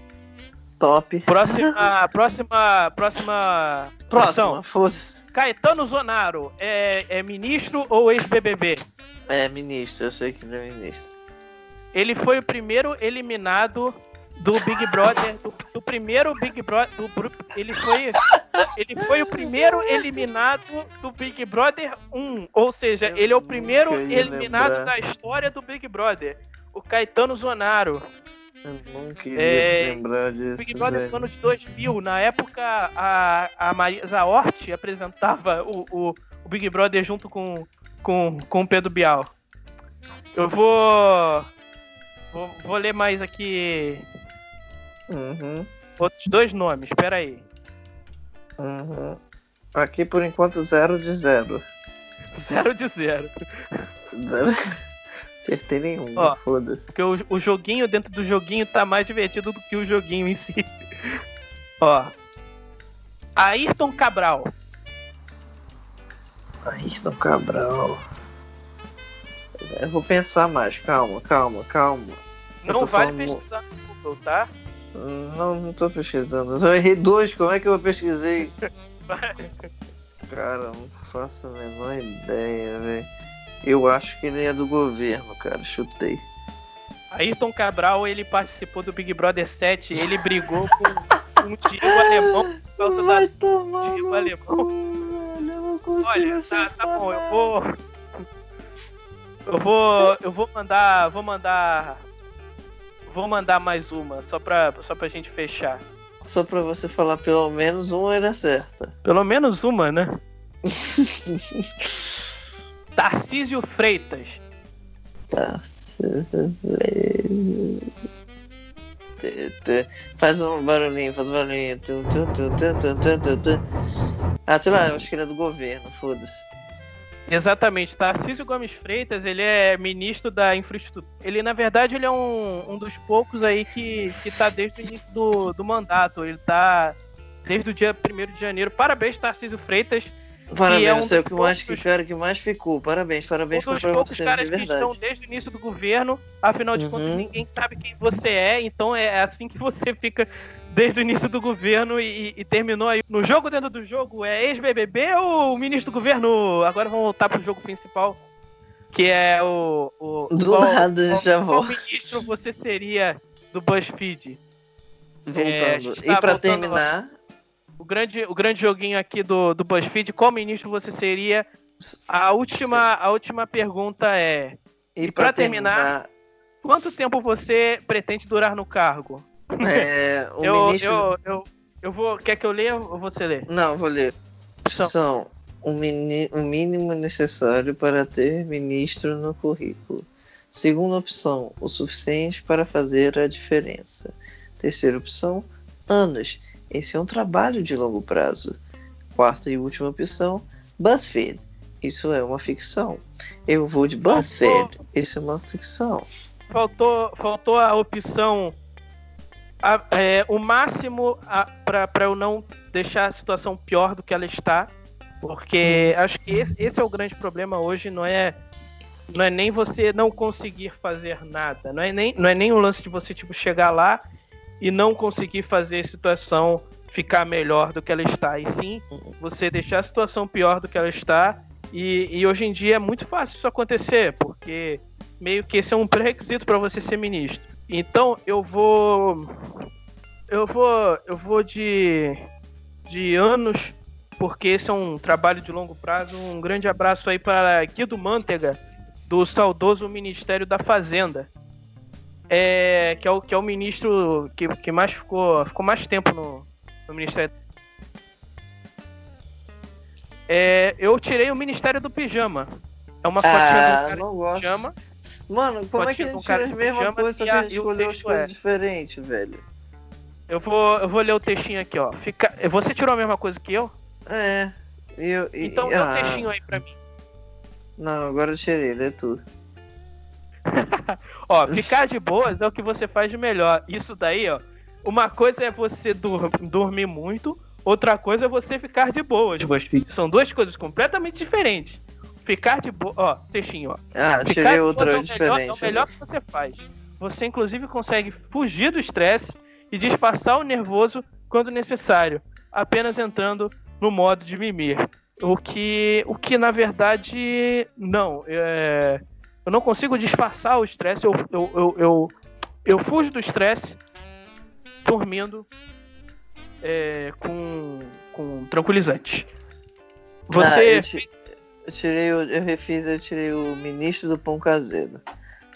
Speaker 1: Top.
Speaker 2: Próxima, próxima, próxima.
Speaker 1: Próxima, foda-se.
Speaker 2: Caetano Zonaro é, é ministro ou ex-BBB?
Speaker 1: É, ministro, eu sei que ele é ministro.
Speaker 2: Ele foi o primeiro eliminado do Big Brother, do, do primeiro Big Brother, do, ele foi ele foi o primeiro eliminado do Big Brother 1, ou seja,
Speaker 1: Eu
Speaker 2: ele é o primeiro eliminado
Speaker 1: lembrar.
Speaker 2: da história do Big Brother, o Caetano Zonaro.
Speaker 1: Eu não queria
Speaker 2: É,
Speaker 1: lembrar
Speaker 2: O
Speaker 1: disso.
Speaker 2: Big Brother
Speaker 1: velho.
Speaker 2: do ano de 2000, na época a, a Marisa Hort apresentava o, o, o Big Brother junto com, com, com o Pedro Bial. Eu vou, vou. Vou ler mais aqui
Speaker 1: Uhum,
Speaker 2: outros dois nomes, espera aí.
Speaker 1: uhum. Aqui por enquanto zero de zero.
Speaker 2: Zero de zero.
Speaker 1: Zero. Acertei nenhum,
Speaker 2: Ó.
Speaker 1: foda-se.
Speaker 2: Porque o, o joguinho dentro do joguinho tá mais divertido do que o joguinho em si. Ó. Ayrton Cabral.
Speaker 1: Ayrton Cabral. Eu vou pensar mais, calma, calma, calma.
Speaker 2: Não vale
Speaker 1: falando-
Speaker 2: pesquisar no Google, tá?
Speaker 1: Não, não tô pesquisando. Eu errei dois, como é que eu pesquisei? Cara, não faço a menor ideia, velho. Eu acho que ele é do governo, cara. Chutei.
Speaker 2: Ayrton Cabral, ele participou do Big Brother 7, ele brigou com, com o Diego Alemão por causa da
Speaker 1: tomar no
Speaker 2: Alemão.
Speaker 1: cu, velho. Eu não consigo
Speaker 2: Olha, tá, tá bom, eu vou. Eu vou. Eu vou mandar. Vou mandar. Vou mandar mais uma, só pra, só pra gente fechar.
Speaker 1: Só pra você falar pelo menos um, ele acerta.
Speaker 2: Pelo menos uma, né? Tarcísio Freitas.
Speaker 1: Tê, tê. Faz um barulhinho, faz um barulhinho. Ah, sei lá, eu acho que ele é do governo, foda-se.
Speaker 2: Exatamente, Tarcísio Gomes Freitas, ele é ministro da infraestrutura. Ele, na verdade, ele é um, um dos poucos aí que, que tá desde o início do, do mandato. Ele tá desde o dia 1 de janeiro. Parabéns, Tarcísio Freitas.
Speaker 1: Parabéns,
Speaker 2: é um
Speaker 1: você é o
Speaker 2: dos
Speaker 1: que mais que
Speaker 2: poucos-
Speaker 1: cara que mais ficou. Parabéns, parabéns
Speaker 2: um dos poucos
Speaker 1: você
Speaker 2: caras que estão desde o início do governo. Afinal de
Speaker 1: Uhum.
Speaker 2: contas, ninguém sabe quem você é. Então é assim que você fica desde o início do governo e, e terminou aí. No jogo dentro do jogo, é ex-BBB ou ministro do governo? Agora vamos voltar pro jogo principal. Que é o. o
Speaker 1: Do
Speaker 2: qual,
Speaker 1: lado,
Speaker 2: qual,
Speaker 1: já
Speaker 2: qual ministro você seria do BuzzFeed?
Speaker 1: Voltando.
Speaker 2: É,
Speaker 1: e
Speaker 2: tá
Speaker 1: pra
Speaker 2: voltando
Speaker 1: terminar,
Speaker 2: o grande, o grande joguinho aqui do, do BuzzFeed, qual ministro você seria? A última, a última pergunta é:
Speaker 1: E,
Speaker 2: E pra terminar, quanto tempo você pretende durar no cargo?
Speaker 1: é, o
Speaker 2: eu,
Speaker 1: ministro.
Speaker 2: eu, eu, eu vou. Quer que eu leia ou você lê?
Speaker 1: Não, vou ler.
Speaker 2: São-
Speaker 1: São o, mini- o mínimo necessário para ter ministro no currículo. Segunda opção, o suficiente para fazer a diferença. Terceira opção, anos. Esse é um trabalho de longo prazo. Quarta e última opção, BuzzFeed. Isso é uma ficção. Eu vou de BuzzFeed. Isso é uma ficção.
Speaker 2: Faltou, faltou a opção. a- é, o máximo para eu não deixar a situação pior do que ela está. Porque acho que esse, esse é o grande problema hoje, não é. Não é nem você não conseguir fazer nada. Não é nem, não é nem o lance de você tipo, chegar lá e não conseguir fazer a situação ficar melhor do que ela está. E sim, você deixar a situação pior do que ela está. E, e hoje em dia é muito fácil isso acontecer, porque meio que esse é um pré-requisito para você ser ministro. Então eu vou. Eu vou. Eu vou de. de anos, porque esse é um trabalho de longo prazo. Um grande abraço aí para Guido Mantega, do saudoso Ministério da Fazenda. É, que, é o, que é o ministro que, que mais ficou, ficou mais tempo no, no Ministério. É, eu tirei o Ministério do Pijama. É uma fotinha de um
Speaker 1: Ah,
Speaker 2: cara
Speaker 1: não
Speaker 2: de
Speaker 1: gosto.
Speaker 2: pijama.
Speaker 1: Mano, como é que a
Speaker 2: Fotinha
Speaker 1: gente
Speaker 2: cara
Speaker 1: tira as mesmas coisas, só
Speaker 2: e
Speaker 1: que a gente escolheu as coisas
Speaker 2: é-
Speaker 1: diferentes, velho?
Speaker 2: Eu vou, eu vou ler o textinho aqui, ó. Fica, você tirou a mesma coisa que eu?
Speaker 1: É. Eu, e,
Speaker 2: Então lê o
Speaker 1: ah,
Speaker 2: textinho aí pra mim.
Speaker 1: Não, agora eu tirei, lê tu.
Speaker 2: Ó, ficar de boas é o que você faz de melhor. Isso daí, ó. Uma coisa é você dur- dormir muito, outra coisa é você ficar de boas, BuzzFeed. São duas coisas completamente diferentes. Ficar de boa, ó, textinho, ó.
Speaker 1: Ah,
Speaker 2: Ficar
Speaker 1: tirei outra
Speaker 2: é o melhor, é o
Speaker 1: diferente.
Speaker 2: melhor que você faz. Você inclusive consegue fugir do estresse e disfarçar o nervoso quando necessário, apenas entrando no modo de mimir. O que, o que na verdade não, é, eu não consigo disfarçar o estresse. Eu, eu, eu, eu, eu fujo do estresse dormindo é, com, com tranquilizante.
Speaker 1: Ah,
Speaker 2: Você
Speaker 1: eu, ti- eu tirei, o- eu refiz, eu tirei o ministro do pão caseiro.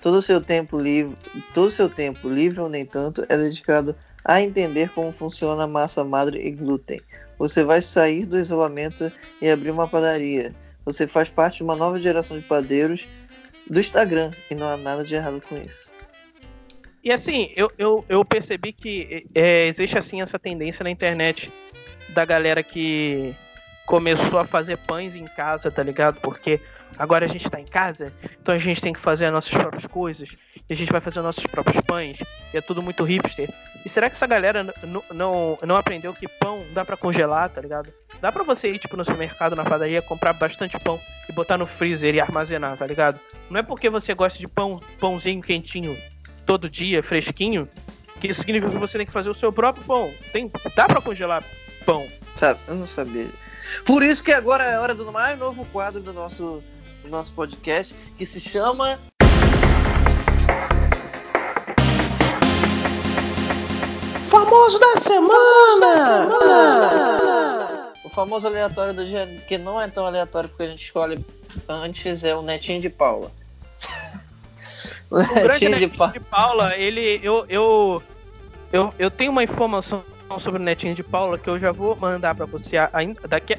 Speaker 1: Todo o seu tempo livre, todo o seu tempo livre ou nem tanto é dedicado a entender como funciona a massa madre e glúten. Você vai sair do isolamento e abrir uma padaria. Você faz parte de uma nova geração de padeiros do Instagram e não há nada de errado com isso.
Speaker 2: E assim, eu, eu, eu percebi que é, existe assim essa tendência na internet da galera que começou a fazer pães em casa, tá ligado? Porque agora a gente tá em casa, então a gente tem que fazer as nossas próprias coisas, e a gente vai fazer os nossos próprios pães, e é tudo muito hipster. E será que essa galera não, não aprendeu que pão dá pra congelar, tá ligado? Dá pra você ir, tipo, no supermercado, na padaria, comprar bastante pão e botar no freezer e armazenar, tá ligado? Não é porque você gosta de pão, pãozinho quentinho todo dia, fresquinho, que isso significa que você tem que fazer o seu próprio pão. Tem, dá pra congelar pão.
Speaker 1: Sabe? Eu não sabia. Por isso que agora é a hora do mais novo quadro do nosso, do nosso podcast, que se chama
Speaker 5: Famoso da semana!
Speaker 1: O famoso aleatório do dia, que não é tão aleatório porque a gente escolhe antes, é o Netinho de Paula. o
Speaker 2: O
Speaker 1: Netinho de
Speaker 2: Netinho
Speaker 1: Paula.
Speaker 2: de Paula, ele. Eu, eu, eu, eu tenho uma informação sobre o Netinho de Paula que eu já vou mandar pra você ainda daqui a,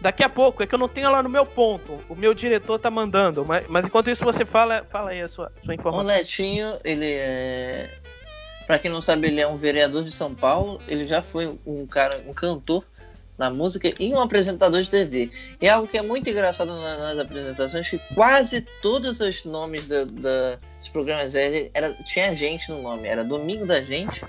Speaker 2: daqui a pouco. É que eu não tenho ela no meu ponto. O meu diretor tá mandando. Mas, mas enquanto isso você fala, fala aí a sua, sua
Speaker 1: O
Speaker 2: informação.
Speaker 1: Netinho, ele é. Pra quem não sabe, ele é um vereador de São Paulo. Ele já foi um cara, um cantor na música e um apresentador de TV. E algo que é muito engraçado na- nas apresentações que quase todos os nomes da- da- dos programas dele era, tinha gente no nome. Era Domingo da Gente,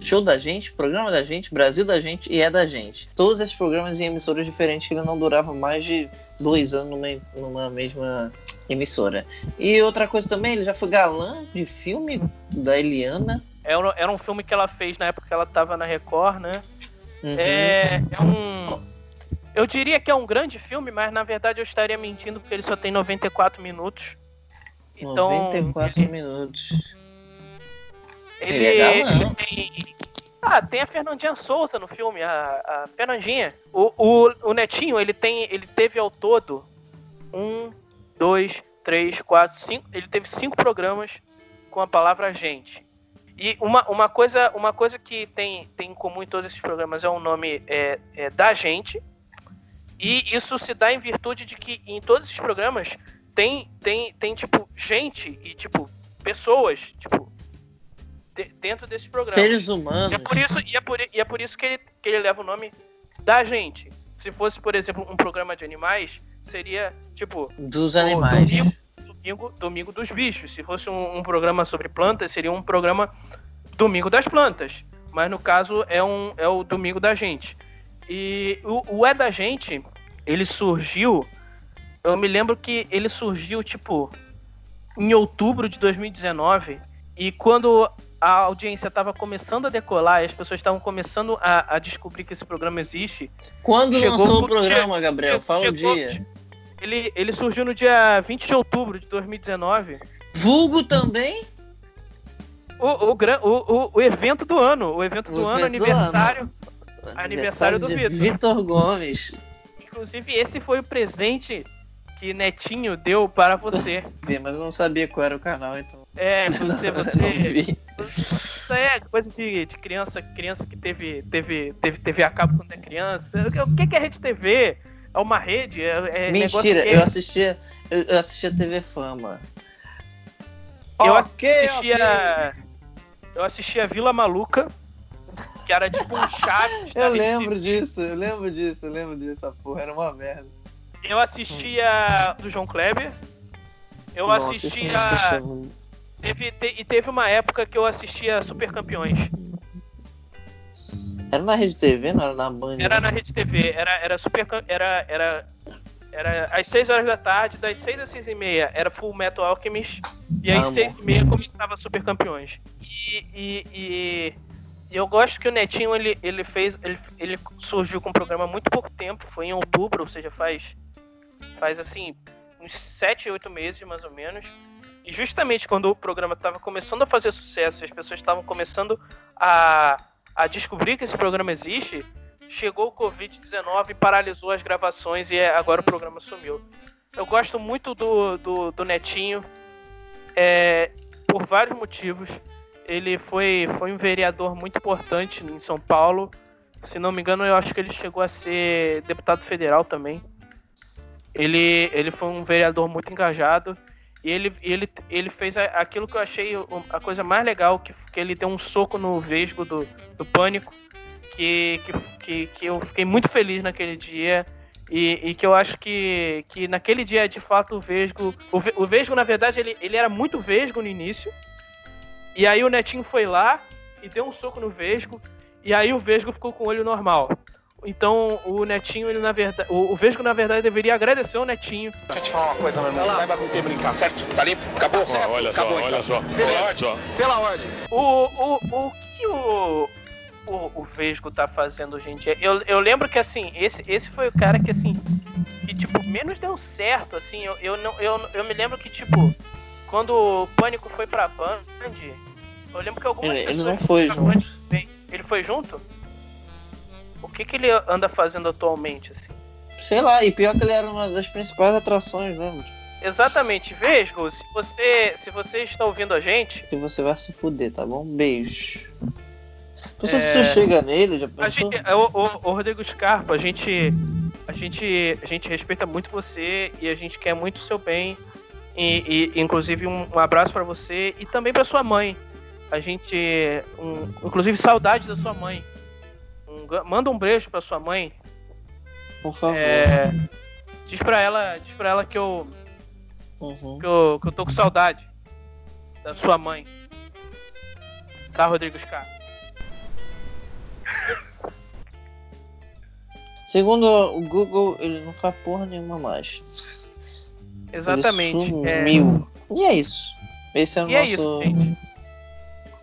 Speaker 1: Show da Gente, Programa da Gente, Brasil da Gente e É da Gente. Todos esses programas em emissoras diferentes que ele não durava mais de dois anos numa, numa mesma emissora. E outra coisa também, ele já foi galã de filme da Eliana.
Speaker 2: Era, era um filme que ela fez na época que ela tava na Record, né?
Speaker 1: Uhum.
Speaker 2: É, é um. Eu diria que é um grande filme, mas na verdade eu estaria mentindo porque ele só tem 94 minutos. Então.
Speaker 1: 94
Speaker 2: ele,
Speaker 1: minutos.
Speaker 2: ele,
Speaker 1: é galã.
Speaker 2: ele tem, Ah, tem a Fernandinha Souza no filme, a, a Fernandinha. O, o, o Netinho, ele tem. Ele teve ao todo um, dois, três, quatro, cinco. Ele teve cinco programas com a palavra gente. E uma, uma, coisa, uma coisa que tem, tem em comum em todos esses programas é o nome é, é da gente. E isso se dá em virtude de que em todos esses programas tem, tem, tem tipo, gente e, tipo, pessoas, tipo, de, dentro desse programa.
Speaker 1: Seres humanos.
Speaker 2: E é por isso, e é por, e é por isso que, ele, que ele leva o nome da gente. Se fosse, por exemplo, um programa de animais, seria, tipo...
Speaker 1: Dos animais.
Speaker 2: Domingo, domingo, domingo dos bichos. Se fosse um, um, programa sobre plantas, seria um programa Domingo das Plantas. Mas no caso é, um, é o Domingo da Gente. E o, o É da Gente, ele surgiu eu me lembro que ele surgiu, tipo, em outubro de 2019. E quando a audiência estava começando a decolar e as pessoas estavam começando a, a, descobrir que esse programa existe.
Speaker 1: Quando lançou o programa, Gabriel? Fala o dia.
Speaker 2: Ele, ele surgiu no dia 20 de outubro de 2019.
Speaker 1: Vulgo também?
Speaker 2: O, o, o, o, evento do ano. O evento do ano, aniversário. Do ano. Aniversário, aniversário do Vitor.
Speaker 1: Vitor Gomes.
Speaker 2: Inclusive, esse foi o presente que Netinho deu para você.
Speaker 1: Vi, mas eu não sabia qual era o canal, então.
Speaker 2: É, você, você. Isso é coisa de, de criança, criança que teve, teve, teve TV a cabo quando é criança. O que, que é rede TV? É uma rede? É,
Speaker 1: é Mentira, eu assistia. Eu assistia TV Fama.
Speaker 2: Eu okay, assistia. Okay. Eu assistia Vila Maluca, que era tipo um Chaves.
Speaker 1: eu lembro disso, eu lembro disso, eu lembro disso, a porra, era uma merda.
Speaker 2: Eu assistia do João Kleber. Eu Nossa, assistia. Teve, te, e teve uma época que eu assistia Super Campeões.
Speaker 1: Era na Rede TV, não era na Band?
Speaker 2: Era na Rede TV, era, era Super era, era, era às 6 horas da tarde, das 6 às 6 e meia era Full Metal Alchemist, e às 6 e meia começava Super Campeões. E, e, e, eu gosto que o Netinho ele, ele fez. Ele, ele surgiu com um programa há muito pouco tempo, foi em outubro, ou seja, faz faz assim uns 7, 8 meses mais ou menos. E justamente quando o programa estava começando a fazer sucesso, as pessoas estavam começando a, a descobrir que esse programa existe, chegou o Covid-19 e paralisou as gravações e agora o programa sumiu. Eu gosto muito do, do, do Netinho é, por vários motivos. Ele foi, foi um vereador muito importante em São Paulo. Se não me engano, eu acho que ele chegou a ser deputado federal também. Ele, ele foi um vereador muito engajado e ele, ele, ele fez aquilo que eu achei a coisa mais legal, que, que ele deu um soco no vesgo do, do pânico, que, que, que, eu fiquei muito feliz naquele dia. E, e, que eu acho que, que naquele dia, de fato, o Vesgo. O, o Vesgo, na verdade, ele, ele era muito Vesgo no início. E aí o Netinho foi lá e deu um soco no Vesgo. E aí o Vesgo ficou com o olho normal. Então o Netinho, ele na verdade. O, o Vesgo, na verdade, deveria agradecer o Netinho.
Speaker 10: Deixa eu te falar uma coisa, meu irmão. Saiba com quem brincar, certo? Tá limpo? Acabou?
Speaker 6: certo? Olha
Speaker 10: Acabou,
Speaker 6: só,
Speaker 10: então.
Speaker 6: olha só.
Speaker 10: Pela
Speaker 6: olha
Speaker 10: ordem.
Speaker 6: só.
Speaker 10: Pela ordem.
Speaker 2: O, o, o que o, o, o Vesgo tá fazendo hoje em dia? Eu, eu lembro que, assim, esse, esse foi o cara que, assim, que, tipo, menos deu certo, assim. Eu, eu, não, eu, eu me lembro que, tipo, quando o Pânico foi pra Band, eu lembro que algumas
Speaker 1: Ele,
Speaker 2: pessoas...
Speaker 1: ele não foi
Speaker 2: da Band-
Speaker 1: junto.
Speaker 2: Ele foi junto? O que que ele anda fazendo atualmente, assim?
Speaker 1: Sei lá, e pior que ele era uma das principais atrações, né?
Speaker 2: Exatamente, Vesgo, se você, se você está ouvindo a gente,
Speaker 1: Que você vai se fuder, tá bom? Beijo. Você
Speaker 2: É.
Speaker 1: se chega nele, já
Speaker 2: a
Speaker 1: pensou?
Speaker 2: gente, é, o, o, o Rodrigo Scarpa, a gente, a gente, a gente respeita muito você e a gente quer muito o seu bem e, e, inclusive um, um abraço para você e também para sua mãe. A gente, um, inclusive saudade da sua mãe. Um manda um beijo para sua mãe.
Speaker 1: Por favor.
Speaker 2: É, diz para ela, diz para ela que eu,
Speaker 1: Uhum.
Speaker 2: que eu, que eu tô com saudade da sua mãe. Tá, Rodrigo Scarpa?
Speaker 1: Segundo o Google, ele não faz porra nenhuma mais.
Speaker 2: Exatamente.
Speaker 1: Ele
Speaker 2: é,
Speaker 1: sumiu. E é isso. Esse é o
Speaker 2: e é
Speaker 1: nosso
Speaker 2: isso, gente.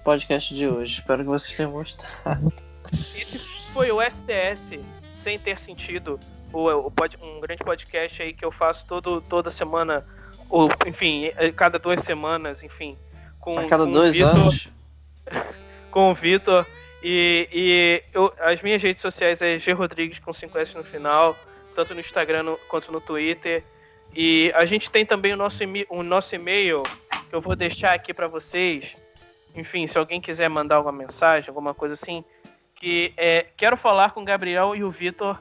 Speaker 1: podcast de hoje. Espero que vocês tenham gostado.
Speaker 2: Esse foi o STS sem ter sentido. O, o pod- um grande podcast aí que eu faço todo, toda semana, ou enfim, eh, cada duas semanas, enfim. Com,
Speaker 1: A cada
Speaker 2: com
Speaker 1: dois
Speaker 2: Vitor-
Speaker 1: anos.
Speaker 2: Com o Vitor. E, e eu, as minhas redes sociais é G Rodrigues com 5S no final, tanto no Instagram no, quanto no Twitter. E a gente tem também o nosso, o nosso e-mail, que eu vou deixar aqui para vocês. Enfim, se alguém quiser mandar alguma mensagem, alguma coisa assim, que é quero falar com Gabriel e o Vitor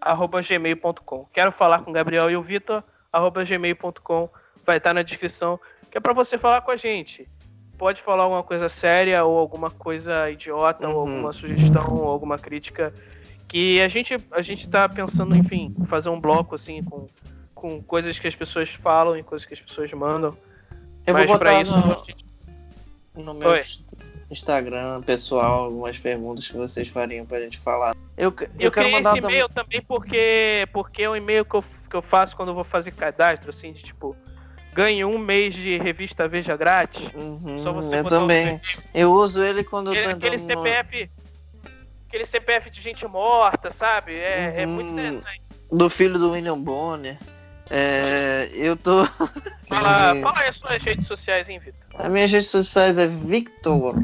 Speaker 2: arroba gmail.com. Quero falar com Gabriel e o Vitor arroba gmail.com. Vai estar na descrição, que é para você falar com a gente. Pode falar alguma coisa séria ou alguma coisa idiota uhum. ou alguma sugestão ou alguma crítica que a gente a gente está pensando, enfim, fazer um bloco assim com com coisas que as pessoas falam e coisas que as pessoas mandam.
Speaker 1: Eu Mas botar isso, no, no meu. Instagram pessoal algumas perguntas que vocês fariam pra gente falar.
Speaker 2: Eu, eu, eu quero mandar esse e-mail também porque, porque é um e-mail que eu, que eu faço quando eu vou fazer cadastro, assim, de tipo, ganhe um mês de revista Veja grátis.
Speaker 1: Uhum, só você eu também. Eu uso ele quando
Speaker 2: aquele,
Speaker 1: eu tô
Speaker 2: aquele CPF. Aquele CPF de gente morta, sabe? É, uhum, é muito uhum. interessante.
Speaker 1: Do filho do William Bonner. É, eu tô.
Speaker 2: Fala, fala aí as suas redes sociais, hein, Vitor?
Speaker 1: As minhas redes sociais é Victor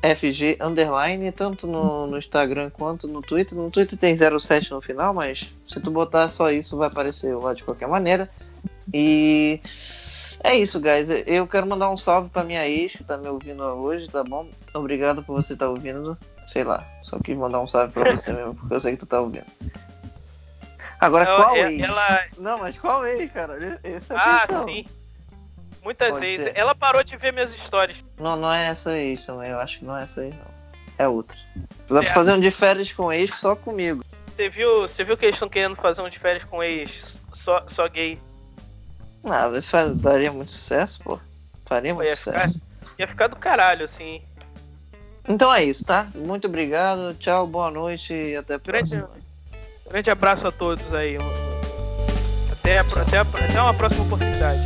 Speaker 1: FG underline, tanto no, no, Instagram quanto no Twitter. No Twitter tem 07 no final, mas se tu botar só isso vai aparecer lá de qualquer maneira. E é isso, guys. Eu quero mandar um salve pra minha ex que tá me ouvindo hoje, tá bom? Obrigado por você estar tá ouvindo. Sei lá, só quis mandar um salve pra você mesmo, porque eu sei que tu tá ouvindo. Agora, ela, qual ex? Ela... Não, mas qual ex, cara? Essa é a ah, questão. sim.
Speaker 2: Muitas Pode vezes. Ser. Ela parou de ver minhas histórias.
Speaker 1: Não, não é essa ex também. Eu acho que não é essa ex, não. É outra. Vai é. fazer um de férias com ex só comigo.
Speaker 2: Você viu, você viu que eles estão querendo fazer um de férias com ex só, só gay?
Speaker 1: Ah, isso faz, daria muito sucesso, pô. Faria muito ia sucesso.
Speaker 2: Ficar, ia ficar do caralho, assim.
Speaker 1: Então é isso, tá? Muito obrigado, tchau, boa noite e até a próxima.
Speaker 2: Grande, abraço a todos aí. Até, até, até uma próxima oportunidade.